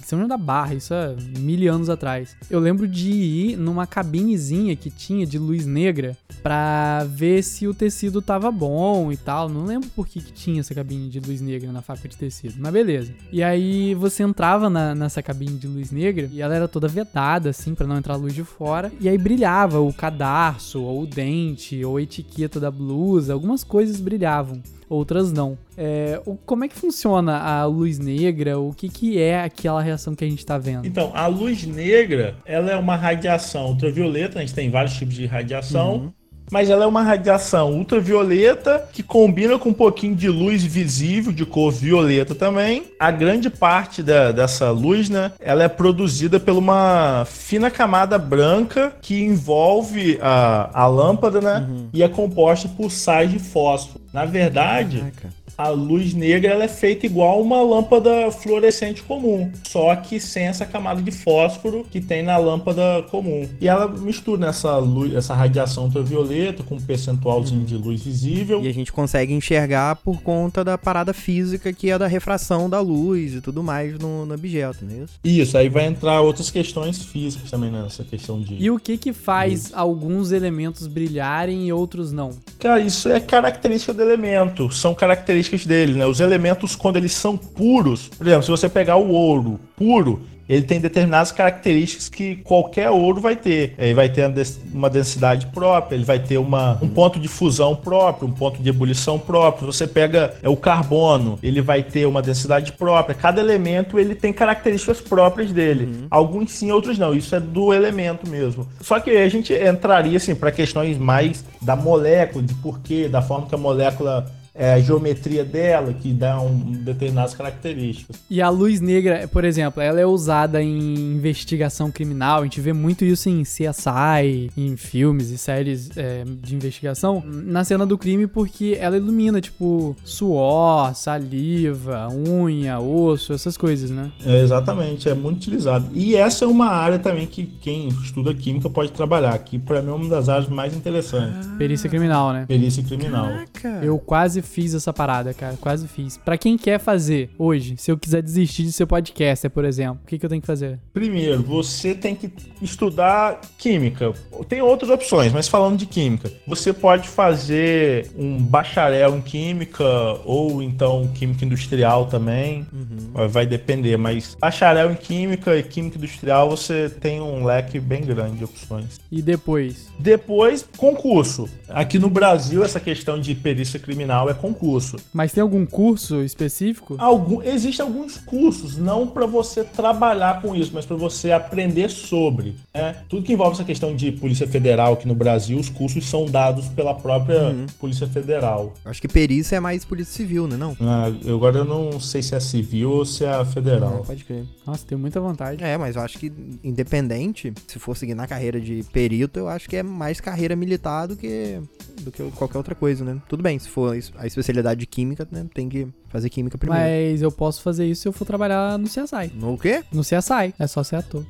B: São João da Barra, isso há mil anos atrás. Eu lembro de ir numa cabinezinha que tinha de luz negra pra ver se o tecido tava bom e tal. Não lembro por que, que tinha essa cabine de luz negra na fábrica de tecido, mas beleza. E aí você entrava na, nessa cabine de luz negra e ela era toda vedada, assim, para não entrar luz de fora. E aí brilhava o cadarço, ou o dente, ou a etiqueta da blusa, algumas coisas brilhavam outras não. É, o, como é que funciona a luz negra? O que, que é aquela reação que a gente está vendo?
C: Então, a luz negra, ela é uma radiação ultravioleta, a gente tem vários tipos de radiação. Uhum mas ela é uma radiação ultravioleta que combina com um pouquinho de luz visível, de cor violeta também. A grande parte da, dessa luz, né, ela é produzida por uma fina camada branca que envolve a, a lâmpada, né, uhum. e é composta por sais de fósforo. Na verdade, Caraca a luz negra ela é feita igual uma lâmpada fluorescente comum, só que sem essa camada de fósforo que tem na lâmpada comum. E ela mistura essa luz, essa radiação ultravioleta com um percentualzinho de luz visível.
A: E a gente consegue enxergar por conta da parada física que é da refração da luz e tudo mais no, no objeto, não é isso?
C: Isso, aí vai entrar outras questões físicas também nessa questão de.
B: E o que que faz luz. alguns elementos brilharem e outros não?
C: Cara, isso é característica do elemento. São características características dele, né? Os elementos, quando eles são puros, por exemplo, se você pegar o ouro puro, ele tem determinadas características que qualquer ouro vai ter. Ele vai ter uma densidade própria, ele vai ter uma, um ponto de fusão próprio, um ponto de ebulição próprio. Você pega é, o carbono, ele vai ter uma densidade própria. Cada elemento ele tem características próprias dele. Uhum. Alguns sim, outros não. Isso é do elemento mesmo. Só que a gente entraria assim para questões mais da molécula, de porquê, da forma que a molécula é, a geometria dela que dá um, determinadas características.
B: E a luz negra, por exemplo, ela é usada em investigação criminal. A gente vê muito isso em CSI, em filmes e séries é, de investigação, na cena do crime, porque ela ilumina, tipo, suor, saliva, unha, osso, essas coisas, né?
C: É, exatamente, é muito utilizado. E essa é uma área também que quem estuda química pode trabalhar, que para mim é uma das áreas mais interessantes.
B: Perícia criminal, né?
C: Perícia criminal.
B: Caraca. Eu quase fiz essa parada, cara. Quase fiz. Para quem quer fazer hoje, se eu quiser desistir de ser podcaster, por exemplo, o que, que eu tenho que fazer?
C: Primeiro, você tem que estudar química. Tem outras opções, mas falando de química, você pode fazer um bacharel em química ou então química industrial também. Uhum. Vai depender, mas bacharel em química e química industrial você tem um leque bem grande de opções.
B: E depois?
C: Depois, concurso. Aqui no Brasil, essa questão de perícia criminal é concurso.
B: Mas tem algum curso específico?
C: Algum, existem alguns cursos, não para você trabalhar com isso, mas para você aprender sobre. Né? Tudo que envolve essa questão de Polícia Federal aqui no Brasil, os cursos são dados pela própria uhum. Polícia Federal.
A: Acho que perícia é mais Polícia Civil, né? Não?
C: Ah, eu agora eu não sei se é civil ou se é federal. Não,
B: pode crer. Nossa, tem muita vontade.
A: É, mas eu acho que independente, se for seguir na carreira de perito, eu acho que é mais carreira militar do que, do que qualquer outra coisa, né? Tudo bem, se for a especialidade de química, né? Tem que fazer química primeiro.
B: Mas eu posso fazer isso se eu for trabalhar no CSI.
A: No quê?
B: No CSI. É só ser ator.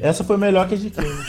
C: Essa foi melhor que a de química.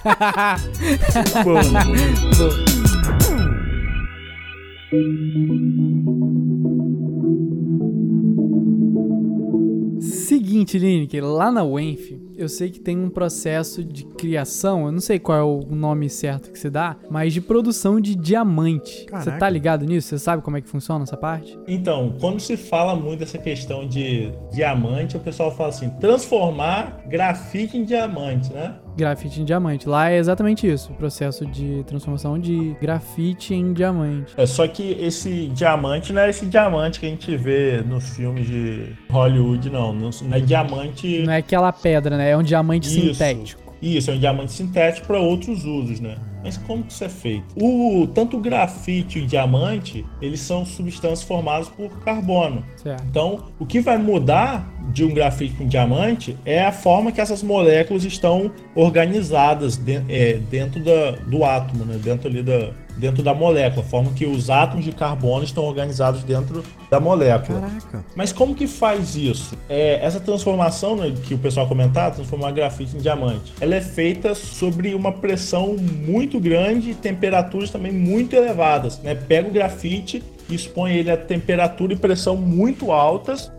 C: [laughs]
B: Seguinte, Lineker, lá na UENF eu sei que tem um processo de criação, eu não sei qual é o nome certo que se dá, mas de produção de diamante. Você tá ligado nisso? Você sabe como é que funciona essa parte?
C: Então, quando se fala muito dessa questão de diamante, o pessoal fala assim, transformar grafite em diamante, né?
B: Grafite em diamante. Lá é exatamente isso, o processo de transformação de grafite em diamante.
C: É só que esse diamante não é esse diamante que a gente vê nos filmes de Hollywood, não. Não é diamante.
B: Não é aquela pedra, né? É um diamante
C: Isso.
B: sintético.
C: Isso, é um diamante sintético para outros usos, né? Mas como que isso é feito? O, tanto o grafite e o diamante, eles são substâncias formadas por carbono.
B: Certo.
C: Então, o que vai mudar de um grafite para um diamante é a forma que essas moléculas estão organizadas de- é, dentro da- do átomo, né? dentro, ali da, dentro da molécula, a forma que os átomos de carbono estão organizados dentro da molécula.
A: Caraca.
C: Mas como que faz isso? É, essa transformação né, que o pessoal comentava, transformar grafite em diamante, ela é feita sobre uma pressão muito grande e temperaturas também muito elevadas. Né? Pega o grafite expõe ele a temperatura e pressão muito altas,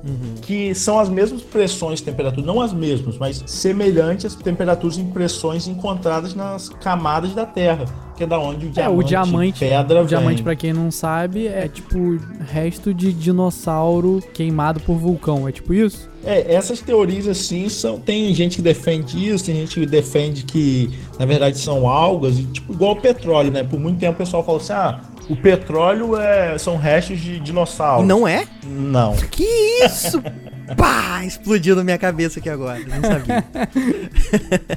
C: que são as mesmas pressões e temperaturas, não as mesmas, mas semelhantes às temperaturas e pressões encontradas nas camadas da Terra, que é da onde o
B: É,
C: diamante,
B: o diamante,
C: pedra
B: o diamante
C: vem.
B: pra quem não sabe, é tipo resto de dinossauro queimado por vulcão, é tipo isso?
C: É, essas teorias assim são. Tem gente que defende isso, tem gente que defende que, na verdade, são algas, e, tipo, igual o petróleo, né? Por muito tempo o pessoal falou assim: ah, o petróleo é, são restos de dinossauros.
A: Não é?
C: Não.
A: Que isso? [laughs] Pá! Explodiu na minha cabeça aqui agora. Não sabia.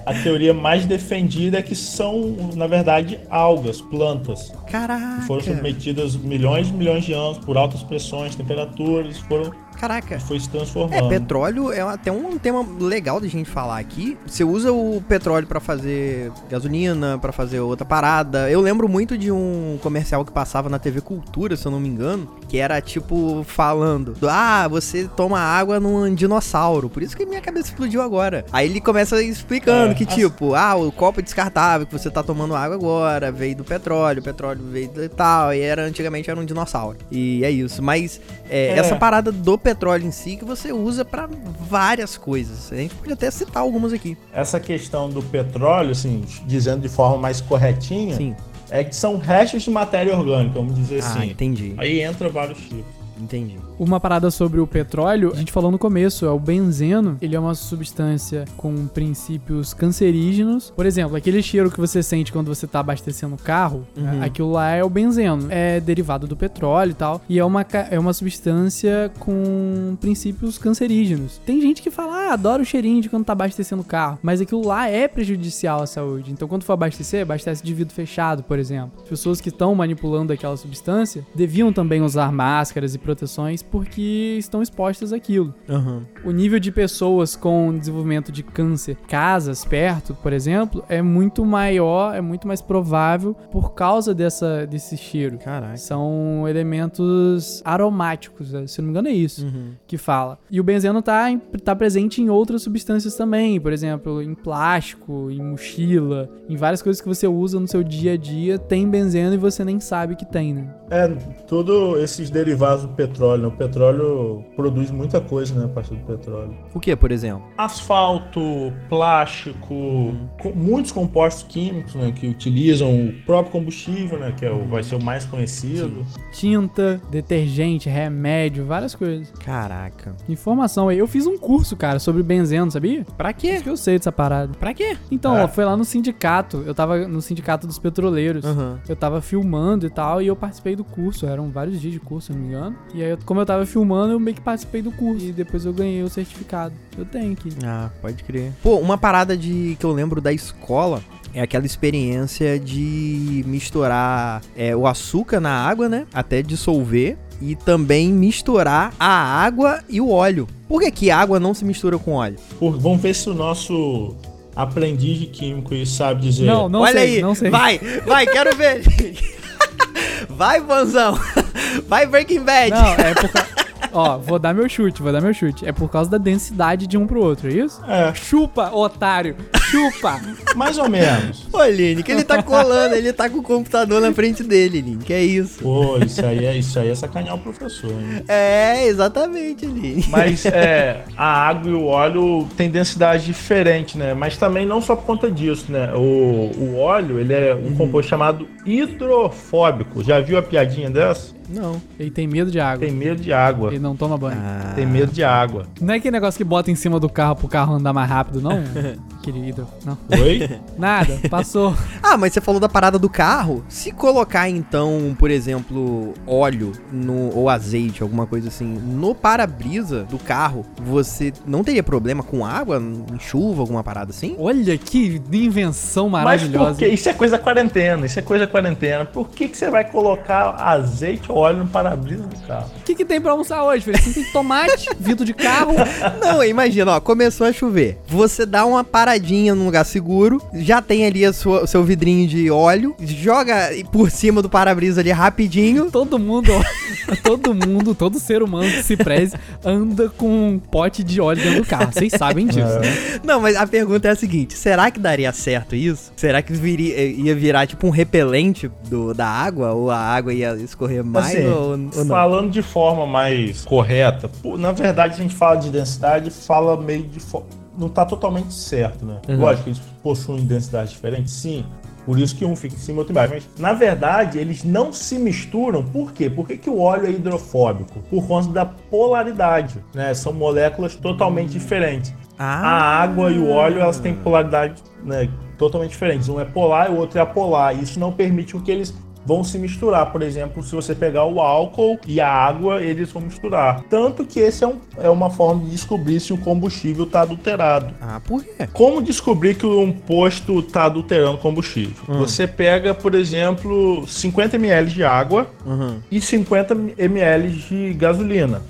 C: A teoria mais defendida é que são, na verdade, algas, plantas.
A: Caraca.
C: que Foram submetidas milhões e milhões de anos por altas pressões, temperaturas, foram
A: Caraca.
C: foi se
A: É,
C: transformando.
A: petróleo é até um tema legal de gente falar aqui. Você usa o petróleo pra fazer gasolina, pra fazer outra parada. Eu lembro muito de um comercial que passava na TV Cultura, se eu não me engano, que era tipo falando: "Ah, você toma água num dinossauro". Por isso que minha cabeça explodiu agora. Aí ele começa explicando
C: É,
A: que
C: as-
A: tipo, ah, o copo descartável que você tá tomando água agora veio do petróleo, o petróleo veio do tal, e era antigamente era um dinossauro. E é isso, mas é,
C: É.
A: essa parada do petróleo em si que você usa pra várias coisas. A gente pode até citar algumas aqui.
C: Essa questão do petróleo, assim, dizendo de forma mais corretinha,
A: Sim.
C: é que são restos de matéria orgânica, vamos dizer
A: Ah,
C: assim.
A: entendi.
C: Aí entra vários tipos.
A: Entendi.
B: Uma parada sobre o petróleo, a gente falou no começo, é o benzeno. Ele é uma substância com princípios cancerígenos. Por exemplo, aquele cheiro que você sente quando você tá abastecendo o carro,
A: Uhum.
B: aquilo lá é o benzeno. É derivado do petróleo e tal. E é uma, é uma substância com princípios cancerígenos. Tem gente que fala, ah, adoro o cheirinho de quando tá abastecendo o carro. Mas aquilo lá é prejudicial à saúde. Então, quando for abastecer, abastece de vidro fechado, por exemplo. As pessoas que estão manipulando aquela substância deviam também usar máscaras e proteções porque estão expostas àquilo.
A: Aham.
B: O nível de pessoas com desenvolvimento de câncer, casas perto, por exemplo, é muito maior, é muito mais provável por causa dessa, desse cheiro.
A: Caraca.
B: São elementos aromáticos, né? se não me engano é isso
A: Uhum.
B: que fala. E o benzeno tá, em- tá presente em outras substâncias também, por exemplo, em plástico, em mochila, em várias coisas que você usa no seu dia a dia, tem benzeno e você nem sabe que tem, né?
C: É, todos esses derivados do petróleo. né? O petróleo produz muita coisa, né, a partir do petróleo.
A: O que, por exemplo?
C: Asfalto, plástico, com muitos compostos químicos, né, que utilizam o próprio combustível, né, que é o, vai ser o mais conhecido.
B: Tinta, detergente, remédio, várias coisas.
A: Caraca.
B: Informação aí. Eu fiz um curso, cara, sobre benzeno, sabia?
A: Pra quê?
B: que eu sei dessa parada.
A: Pra quê?
B: Então,
C: É.
B: ó, foi lá no sindicato. Eu tava no sindicato dos petroleiros.
A: Aham.
B: Eu tava filmando e tal, e eu participei do curso. Eram vários dias de curso, se não me engano. E aí, como eu tava filmando, eu meio que participei do curso. E depois eu ganhei o certificado. Eu tenho aqui.
A: Ah, pode crer. Pô, uma parada de que eu lembro da escola é aquela experiência de misturar é, o açúcar na água, né? Até dissolver. E também misturar a água e o óleo. Por que, que água não se mistura com óleo?
C: Por- vamos ver se o nosso aprendiz de químico sabe dizer.
B: Não, não
A: Olha
B: sei,
A: aí,
B: não sei.
A: vai, vai, quero ver. [laughs] vai, Vanzão. Vai, Breaking Bad.
B: Não, é por. Ó, vou dar meu chute, vou dar meu chute. É por causa da densidade de um pro outro, é isso?
C: É.
B: Chupa, otário! Chupa! [laughs]
C: Mais ou menos.
A: Ô, Lini, que ele tá colando, ele tá com o computador na frente dele, Lini. Que é isso?
C: Pô, isso aí é, isso aí é sacanear o professor, hein?
A: É, exatamente, Lini.
C: Mas é, a água e o óleo têm densidade diferente, né? Mas também não só por conta disso, né? O, o óleo, ele é um composto chamado hidrofóbico. Já viu a piadinha dessa?
A: Não.
B: Ele tem medo de água.
C: Tem medo de água.
B: Ele não toma banho.
A: Ah.
C: Tem medo de água.
B: Não é aquele negócio que bota em cima do carro pro carro andar mais rápido, não? [laughs] Aquele hidro. Não.
C: Oi? [laughs]
B: Nada, passou. [laughs]
A: Ah, mas você falou da parada do carro. Se colocar, então, por exemplo, óleo no, ou azeite, alguma coisa assim, no para-brisa do carro, você não teria problema com água, em chuva, alguma parada assim?
B: Olha que invenção
C: Mas
B: maravilhosa.
C: por que? Isso é coisa quarentena, isso é coisa quarentena. Por que, que você vai colocar azeite ou óleo no para-brisa do carro?
B: O que, que tem pra almoçar hoje, filho? Tem tomate, [laughs] vidro de carro.
A: Não, imagina, ó, começou a chover. Você dá uma paradinha num lugar seguro, já tem ali a sua- o seu vidrinho de óleo, joga por cima do para-brisa ali rapidinho.
B: Todo mundo, [laughs] todo mundo, todo ser humano que se preze anda com um pote de óleo dentro do carro. Vocês sabem disso, né?
A: Não, mas a pergunta é a seguinte: será que daria certo isso? Será que viria- ia virar tipo um repelente do, da água? Ou a água ia escorrer mais?
C: Assim,
A: ou, ou não?
C: falando de forma mais correta, na verdade a gente fala de densidade, fala meio de fo- não tá totalmente certo, né?
A: Uhum.
C: Lógico que eles possuem densidades diferentes, sim. Por isso que um fica em cima e outro embaixo. Mas, na verdade, eles não se misturam. Por quê? Por que, que o óleo é hidrofóbico? Por conta da polaridade, né? São moléculas totalmente diferentes.
A: Ah.
C: A água e o óleo, elas têm polaridade né, totalmente diferentes. Um é polar e o outro é apolar. Isso não permite que eles vão se misturar. Por exemplo, se você pegar o álcool e a água, eles vão misturar. Tanto que esse é, um- é uma forma de descobrir se o combustível está adulterado.
A: Ah, por quê?
C: Como descobrir que um posto está adulterando combustível? Você pega, por exemplo, 50 ml de água
A: Uhum.
C: e 50 ml de gasolina.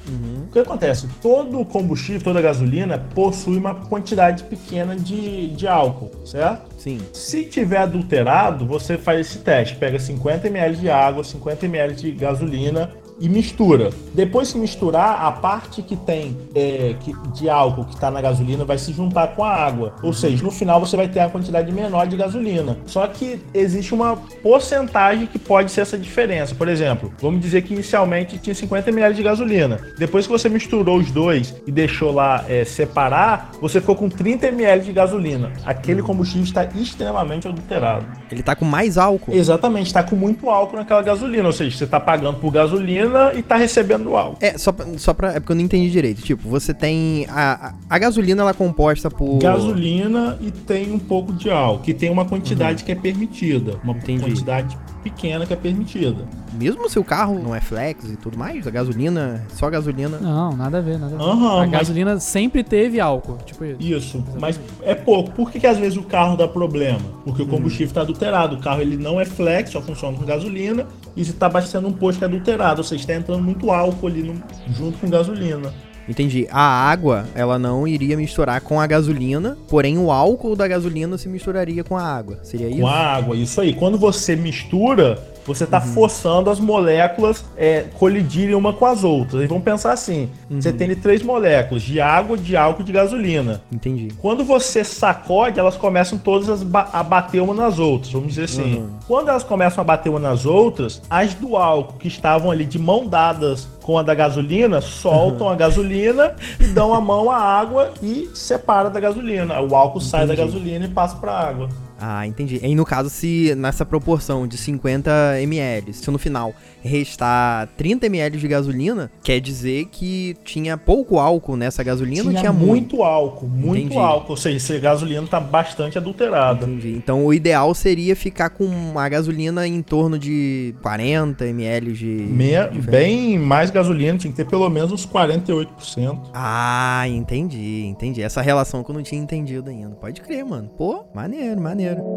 C: O que acontece? Todo combustível, toda gasolina possui uma quantidade pequena de, de álcool, certo?
A: Sim.
C: Se tiver adulterado, você faz esse teste. Pega 50 ml de água, 50 ml de gasolina e mistura. Depois que misturar, a parte que tem é, que- de álcool que está na gasolina vai se juntar com a água. Ou seja, no final você vai ter a quantidade menor de gasolina. Só que existe uma porcentagem que pode ser essa diferença. Por exemplo, vamos dizer que inicialmente tinha 50 ml de gasolina. Depois que você misturou os dois e deixou lá é, separar, você ficou com 30 ml de gasolina. Aquele combustível está extremamente adulterado.
A: Ele tá com mais álcool.
C: Exatamente, está com muito álcool naquela gasolina. Ou seja, você está pagando por gasolina e está recebendo álcool.
A: É, só pra, só pra. É porque eu não entendi direito. Tipo, você tem. A, a, a gasolina ela é composta por.
C: Gasolina e tem um pouco de álcool, que tem uma quantidade que é permitida. Uma
A: Entendi.
C: quantidade pequena que é permitida.
A: Mesmo se o carro não é flex e tudo mais, a gasolina, só gasolina.
B: Não, nada a ver, nada a ver.
C: Aham,
B: a
C: mas-
B: gasolina sempre teve álcool, tipo isso.
C: Isso, mas é pouco. Por que, que às vezes o carro dá problema? Porque o combustível está adulterado. O carro ele não é flex, só funciona com gasolina. E você está abastecendo um posto que é adulterado. Ou seja, está entrando muito álcool ali no- junto com gasolina.
A: Entendi. A água, ela não iria misturar com a gasolina, porém o álcool da gasolina se misturaria com a água. Seria isso?
C: Com a água, isso aí. Quando você mistura, você está forçando as moléculas é, colidirem uma com as outras. E vamos pensar assim: você tem ali três moléculas de água, de álcool e de gasolina.
A: Entendi.
C: Quando você sacode, elas começam todas as ba- a bater uma nas outras, vamos dizer assim. Quando elas começam a bater uma nas outras, as do álcool que estavam ali de mão dadas com a da gasolina, soltam a gasolina e dão a mão à água e separa da gasolina. O álcool sai da
A: Entendi.
C: gasolina e passa para a água.
A: Ah, entendi. E no caso, se nessa proporção de 50 ml, se no final restar 30 ml de gasolina, quer dizer que tinha pouco álcool nessa gasolina ou
C: Tinha
A: tinha muito?
C: muito álcool, muito
A: Entendi.
C: álcool. Ou seja, essa gasolina está bastante adulterada.
A: Entendi. Então o ideal seria ficar com a gasolina em torno de 40 ml de.
C: Me-
A: de-
C: bem mais gasolina, tinha que ter pelo menos uns 48%.
A: Ah, entendi, entendi. Essa relação que eu não tinha entendido ainda. Pode crer, mano. Pô, maneiro, maneiro. Janeiro.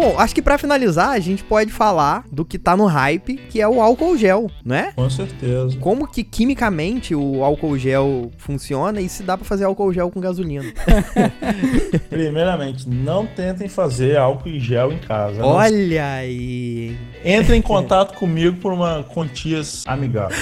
A: Bom, acho que pra finalizar, a gente pode falar do que tá no hype, que é o álcool gel, não é?
C: Com certeza.
A: Como que quimicamente o álcool gel funciona e se dá pra fazer álcool gel com gasolina. [laughs] [laughs]
C: Primeiramente, não tentem fazer álcool em gel em casa. Não
A: Olha aí.
C: Entre em [laughs] contato comigo por uma quantias amigável.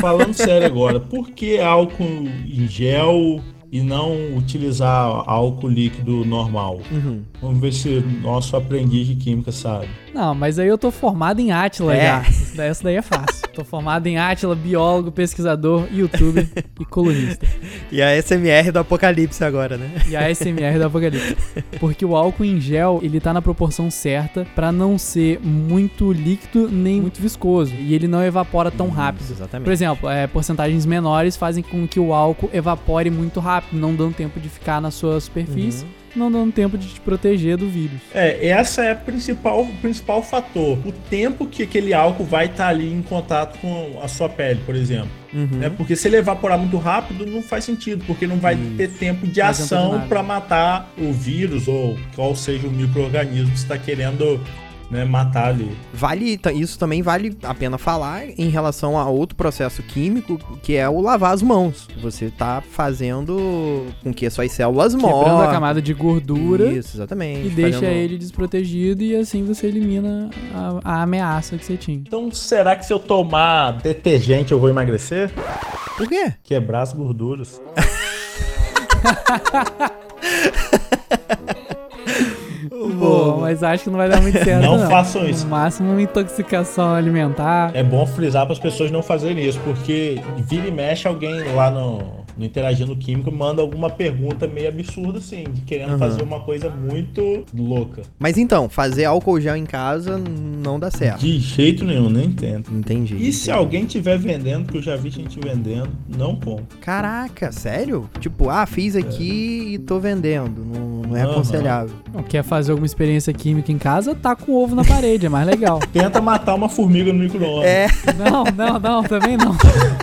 C: Falando sério agora, por que álcool em gel e não utilizar álcool líquido normal?
A: Uhum.
C: Vamos ver se nosso aprendiz de química sabe.
B: Não, mas aí eu tô formado em Átila
A: É.
B: já. Isso daí é fácil. Tô formado em Átila, biólogo, pesquisador, youtuber e colunista. [laughs]
A: E a SMR do apocalipse agora, né?
B: E a SMR do Apocalipse. Porque o álcool em gel, ele tá na proporção certa pra não ser muito líquido nem muito viscoso. E ele não evapora tão rápido. Por
A: Exatamente.
B: exemplo, é, porcentagens menores fazem com que o álcool evapore muito rápido, não dando tempo de ficar na sua superfície, não dando tempo de te proteger do vírus.
C: É, essa é a principal, o principal fator. O tempo que aquele álcool vai estar ali em contato com a sua pele, por exemplo.
A: Uhum.
C: né? Porque se ele evaporar muito rápido, não faz sentido, porque não vai
A: Isso.
C: ter tempo de
B: Não
C: ação para matar o vírus ou qual seja o microorganismo que está querendo né, matar ali.
A: Vale, ta- isso também vale a pena falar em relação a outro processo químico, que é o lavar as mãos. Você tá fazendo com que as suas células
B: Quebrando a
A: morram.
B: camada de gordura
A: Isso, exatamente.
B: e deixa
A: fazendo-
B: ele desprotegido e assim você elimina a, a ameaça que você tinha.
C: Então, será que se eu tomar detergente eu vou emagrecer?
A: Por quê?
C: Quebrar as gorduras. [laughs]
B: Pô, mas acho que não vai dar muito certo.
C: Não
B: Não,
C: façam isso.
B: No máximo uma intoxicação alimentar.
C: É bom frisar para as pessoas não fazerem isso, porque vira e mexe alguém lá no, no Interagindo Químico manda alguma pergunta meio absurda, assim, de querendo
A: Aham.
C: fazer uma coisa muito louca.
A: Mas então, fazer álcool gel em casa não dá certo.
C: De jeito nenhum, nem tento.
A: Entendi.
C: E se
A: entendi.
C: alguém tiver vendendo, que eu já vi gente vendendo, não compro.
A: Caraca, sério? Tipo, ah, fiz aqui e tô vendendo. Não, não é
C: Aham.
A: aconselhável.
B: Não, quer fazer alguma experiência química em casa, tá com o ovo na parede, é mais legal. [laughs]
C: Tenta matar uma formiga no micro-ondas.
A: É,
B: Não, não, não, também não.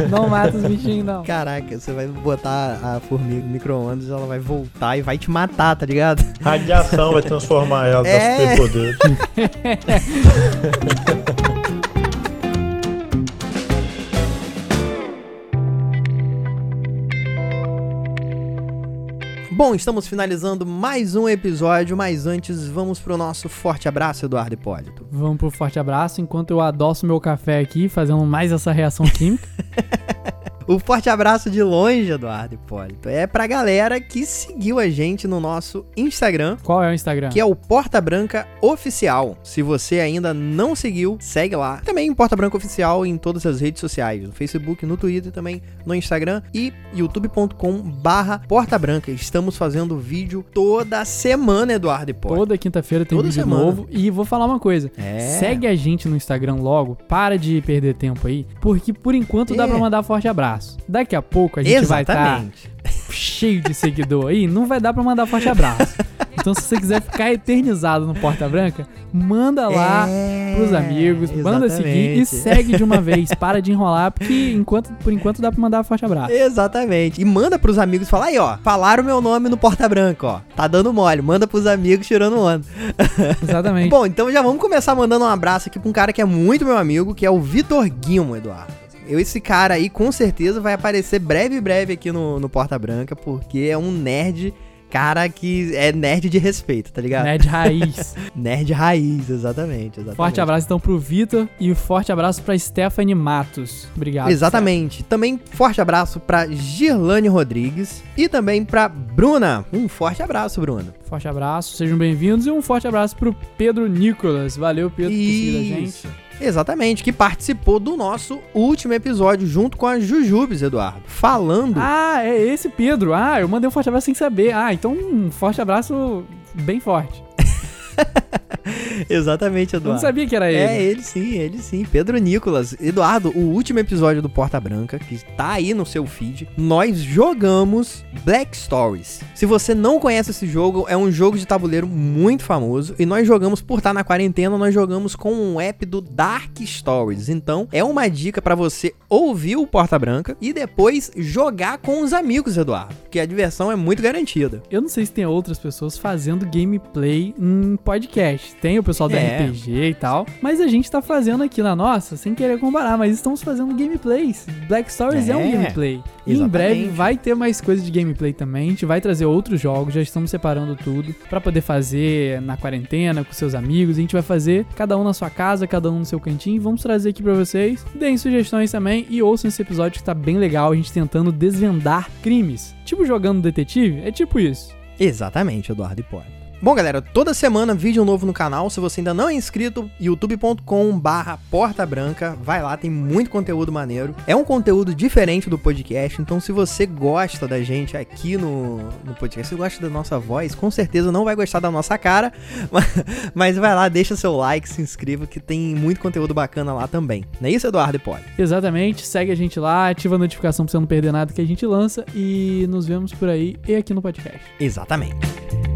B: Não mata os bichinhos, não.
A: caraca, você vai botar a formiga no micro-ondas, ela vai voltar e vai te matar, tá ligado?
C: Radiação vai transformar ela,
A: É.
C: é. superpoderes. [laughs]
A: Bom, estamos finalizando mais um episódio, mas antes vamos pro nosso forte abraço, Eduardo Hipólito.
B: Vamos pro forte abraço, enquanto eu adoço meu café aqui, fazendo mais essa reação química. [laughs]
A: O forte abraço de longe, Eduardo Hipólito, é pra galera que seguiu a gente no nosso Instagram,
B: Qual é o Instagram?
A: que é o Porta Branca Oficial. Se você ainda não seguiu, segue lá. Também Porta Branca Oficial em todas as redes sociais, no Facebook, no Twitter também, no Instagram e youtube.com barra Porta Branca. Estamos fazendo vídeo toda semana, Eduardo Hipólito.
B: Toda quinta-feira tem
A: Toda
B: vídeo
A: semana.
B: novo. E vou falar uma coisa.
A: É.
B: Segue a gente no Instagram logo. Para de perder tempo aí. Porque por enquanto dá
A: É.
B: pra mandar forte abraço. Daqui a pouco a gente vai estar
A: Exatamente.
B: Cheio de seguidor aí. Não vai dar pra mandar forte abraço. Então se você quiser ficar eternizado no Porta Branca, manda lá
A: É,
B: pros amigos, manda seguir e segue de uma vez. Para de enrolar, porque enquanto, por enquanto dá pra mandar forte abraço.
A: Exatamente. E manda pros amigos falar aí, ó. Falaram meu nome no Porta Branca, ó. Tá dando mole. Manda pros amigos tirando onda. [laughs]
B: Exatamente.
A: Bom, então já vamos começar mandando um abraço aqui pra um cara que é muito meu amigo, que é o Vitor Guilmo, Eduardo. Esse cara aí com certeza vai aparecer breve, breve aqui no, no Porta Branca, porque é um nerd, cara que é nerd de respeito, tá ligado?
B: Nerd raiz. [laughs]
A: Nerd raiz, exatamente. exatamente.
B: Forte abraço então pro Vitor e forte abraço pra Stephanie Matos. Obrigado.
A: Exatamente. Também forte abraço pra Girlane Rodrigues e também pra Bruna. Um forte abraço, Bruna.
B: Forte abraço, sejam bem-vindos e um forte abraço pro Pedro Nicolas. Valeu, Pedro, por ter seguido a gente.
A: Exatamente, que participou do nosso último episódio junto com a Jujubes, Eduardo. Falando.
B: Ah, é esse Pedro. Ah, eu mandei um forte abraço sem saber. Ah, então um forte abraço bem forte. [laughs] [laughs]
A: Exatamente,
B: Eu não
A: Eduardo.
B: sabia que era ele.
A: É, ele sim, ele sim. Pedro Nicolas. Eduardo, o último episódio do Porta Branca, que tá aí no seu feed, nós jogamos Black Stories. Se você não conhece esse jogo, é um jogo de tabuleiro muito famoso. E nós jogamos, por estar na quarentena, nós jogamos com um app do Dark Stories. Então, é uma dica pra você ouvir o Porta Branca e depois jogar com os amigos, Eduardo. Porque a diversão é muito garantida.
B: Eu não sei se tem outras pessoas fazendo gameplay em podcast. Tem o pessoal pessoal do
A: É.
B: RPG e tal. Mas a gente tá fazendo aqui na nossa, sem querer comparar, mas estamos fazendo gameplays. Black Stories é, um
A: É,
B: gameplay. E em breve vai ter mais coisas de gameplay também. A gente vai trazer outros jogos, já estamos separando tudo pra poder fazer na quarentena com seus amigos. A gente vai fazer cada um na sua casa, cada um no seu cantinho. Vamos trazer aqui pra vocês. Deem sugestões também e ouçam esse episódio que tá bem legal. A gente tentando desvendar crimes. Tipo jogando detetive, é tipo isso.
A: Exatamente, Eduardo Hipólito. Bom, galera, toda semana vídeo novo no canal. Se você ainda não é inscrito, youtube.com barra Porta Branca. Vai lá, tem muito conteúdo maneiro. É um conteúdo diferente do podcast, então se você gosta da gente aqui no, no podcast, se gosta da nossa voz, com certeza não vai gostar da nossa cara, [laughs] mas, mas vai lá, deixa seu like, se inscreva, que tem muito conteúdo bacana lá também. Não é isso, Eduardo Hipólito?
B: Exatamente, segue a gente lá, ativa a notificação pra você não perder nada que a gente lança e nos vemos por aí e aqui no podcast.
A: Exatamente.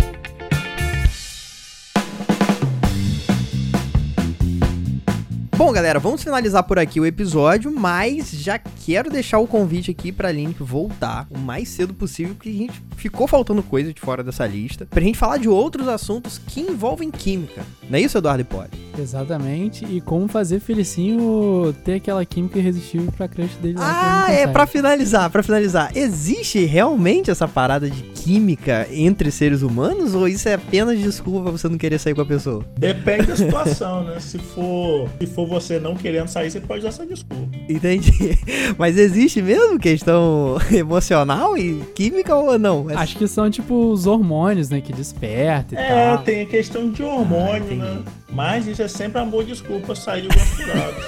A: Bom, galera, vamos finalizar por aqui o episódio, mas já quero deixar o convite aqui pra Link voltar o mais cedo possível, porque a gente ficou faltando coisa de fora dessa lista, pra gente falar de outros assuntos que envolvem química. Não é isso, Eduardo Hipólito?
B: Exatamente, e como fazer Felicinho ter aquela química irresistível pra crush dele lá.
A: Ah, é, pra finalizar, pra finalizar. Existe realmente essa parada de química entre seres humanos ou isso é apenas desculpa pra você não querer sair com a pessoa?
C: Depende da [laughs] situação, né? Se for, se for você não querendo sair, você pode dar essa desculpa.
A: Entendi. [laughs] Mas existe mesmo questão [laughs] emocional e química ou não? É-
B: Acho que são tipo os hormônios, né, que desperta e
C: É,
B: tal.
C: tem a questão de hormônio,
A: Ah,
C: né? Mas isso é sempre amor desculpa sair gosturados.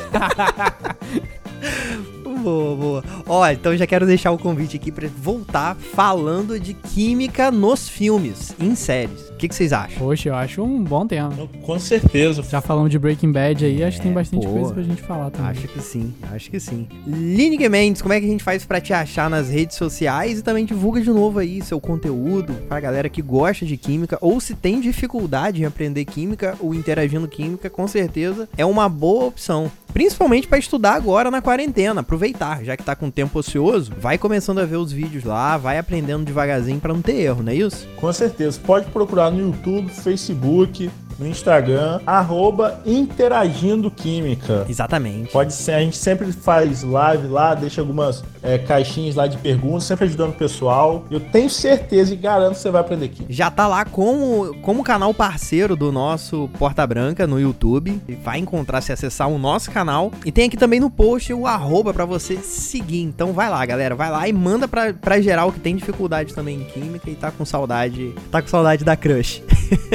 A: Boa, boa. Ó, então já quero deixar o convite aqui pra voltar falando de química nos filmes, em séries. O que, que vocês acham?
B: Poxa, eu acho um bom tema.
C: Com certeza.
B: Já falamos de Breaking Bad aí, acho que tem
A: É,
B: bastante
A: pô.
B: coisa pra gente falar também.
A: Acho que sim, acho que sim. Lineker Mendes, como é que a gente faz pra te achar nas redes sociais e também divulga de novo aí seu conteúdo pra galera que gosta de química ou se tem dificuldade em aprender química ou interagindo química, com certeza é uma boa opção. Principalmente pra estudar agora na quarentena, aproveitar, já que tá com tempo ocioso, vai começando a ver os vídeos lá, vai aprendendo devagarzinho pra não ter erro, não é isso?
C: Com certeza. Pode procurar no YouTube, Facebook, no Instagram, arroba Interagindo Química.
A: Exatamente.
C: Pode ser, a gente sempre faz live lá, deixa algumas é, caixinhas lá de perguntas, sempre ajudando o pessoal. Eu tenho certeza e garanto que você vai aprender química.
A: Já tá lá como, como canal parceiro do nosso Porta Branca no YouTube. Vai encontrar se acessar o nosso canal. E tem aqui também no post o arroba pra você seguir. Então vai lá, galera. Vai lá e manda pra, pra geral que tem dificuldade também em química e tá com saudade. Tá com saudade da crush.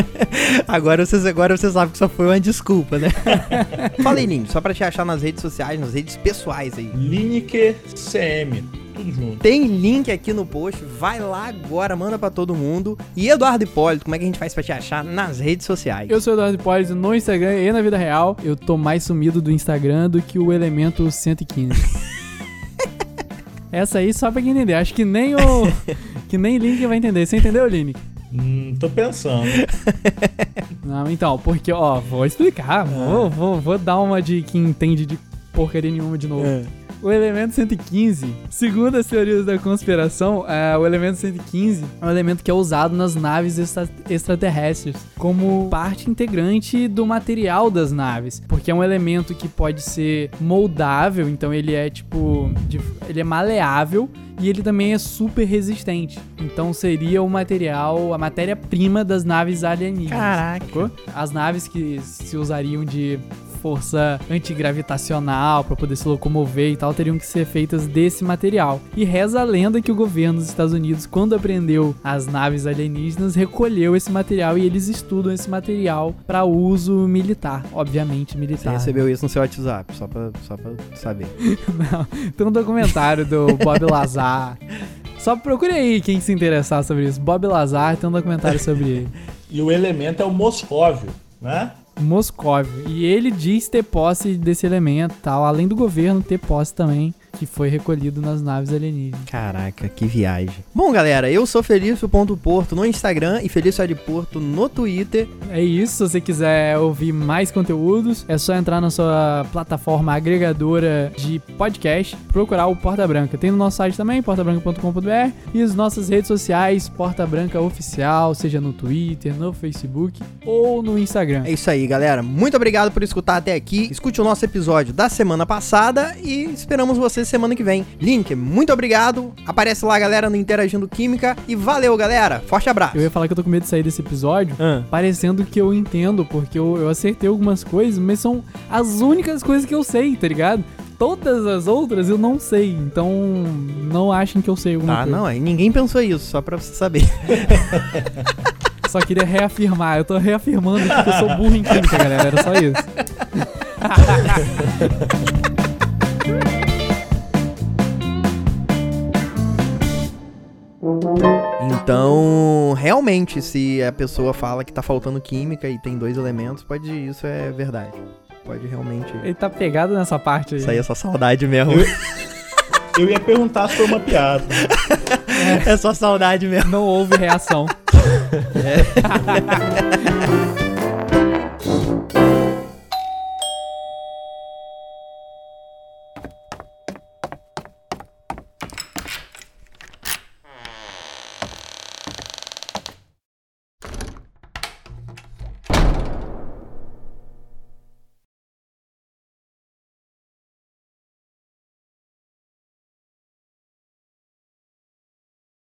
A: [laughs] agora, vocês, agora você sabe que só foi uma desculpa, né? [laughs] Fala aí, Ninho, só pra te achar nas redes sociais, nas redes pessoais aí.
C: Lineker CM, tudo junto.
A: Tem link aqui no post, vai lá agora, manda pra todo mundo. E Eduardo Hipólito, como é que a gente faz pra te achar nas redes sociais?
B: Eu sou o Eduardo Hipólito no Instagram e na vida real. Eu tô mais sumido do Instagram do que o elemento 115. [laughs] Essa aí só pra quem entender. Acho que nem o. que nem Link vai entender. Você entendeu, Link?
C: Hum, tô pensando. [laughs]
B: Não, então, porque, ó, vou explicar. Vou, vou, vou dar uma de quem entende de porcaria nenhuma de novo. O elemento 115, segundo as teorias da conspiração, é, o elemento 115 é um elemento que é usado nas naves extra- extraterrestres como parte integrante do material das naves, porque é um elemento que pode ser moldável, então ele é tipo, de- ele é maleável e ele também é super resistente. Então seria o material, a matéria-prima das naves alienígenas.
A: Caraca.
B: Sacou? As naves que se usariam de força antigravitacional para poder se locomover e tal teriam que ser feitas desse material. E reza a lenda que o governo dos Estados Unidos, quando aprendeu as naves alienígenas, recolheu esse material e eles estudam esse material para uso militar, obviamente
A: Você
B: militar.
A: recebeu isso no seu WhatsApp, só pra, só pra saber. [laughs]
B: Não, tem um documentário do Bob Lazar. Só procure aí quem se interessar sobre isso. Bob Lazar tem um documentário sobre ele. [laughs]
C: E o elemento é o Moscóvio, né?
B: Moscov. E ele diz ter posse desse elemento tal, além do governo ter posse também. Que foi recolhido nas naves alienígenas.
A: Caraca, que viagem. Bom, galera, eu sou Felício.porto no Instagram e Felício de Porto no Twitter.
B: É isso, se você quiser ouvir mais conteúdos, é só entrar na sua plataforma agregadora de podcast, procurar o Porta Branca. Tem no nosso site também, portabranca.com.br e as nossas redes sociais, Porta Branca Oficial, seja no Twitter, no Facebook ou no Instagram.
A: É isso aí, galera. Muito obrigado por escutar até aqui. Escute o nosso episódio da semana passada e esperamos você semana que vem. Link, muito obrigado. Aparece lá, galera, no Interagindo Química. E valeu, galera. Forte abraço.
B: Eu ia falar que eu tô com medo de sair desse episódio
A: Ah.
B: parecendo que eu entendo, porque eu, eu acertei algumas coisas, mas são as únicas coisas que eu sei, tá ligado? Todas as outras eu não sei, então não achem que eu sei alguma
A: Tá,
B: coisa.
A: não, aí ninguém pensou isso, só pra você saber. [laughs]
B: Só queria reafirmar, eu tô reafirmando que eu sou burro em química, galera, era só isso. [laughs]
A: Então, realmente, se a pessoa fala que tá faltando química e tem dois elementos, pode isso é verdade. Pode realmente.
B: Ele tá pegado nessa parte aí.
A: Isso aí é só saudade mesmo.
C: Eu ia perguntar se foi uma piada. [laughs]
A: é só saudade mesmo.
B: Não houve reação.
A: É. [laughs]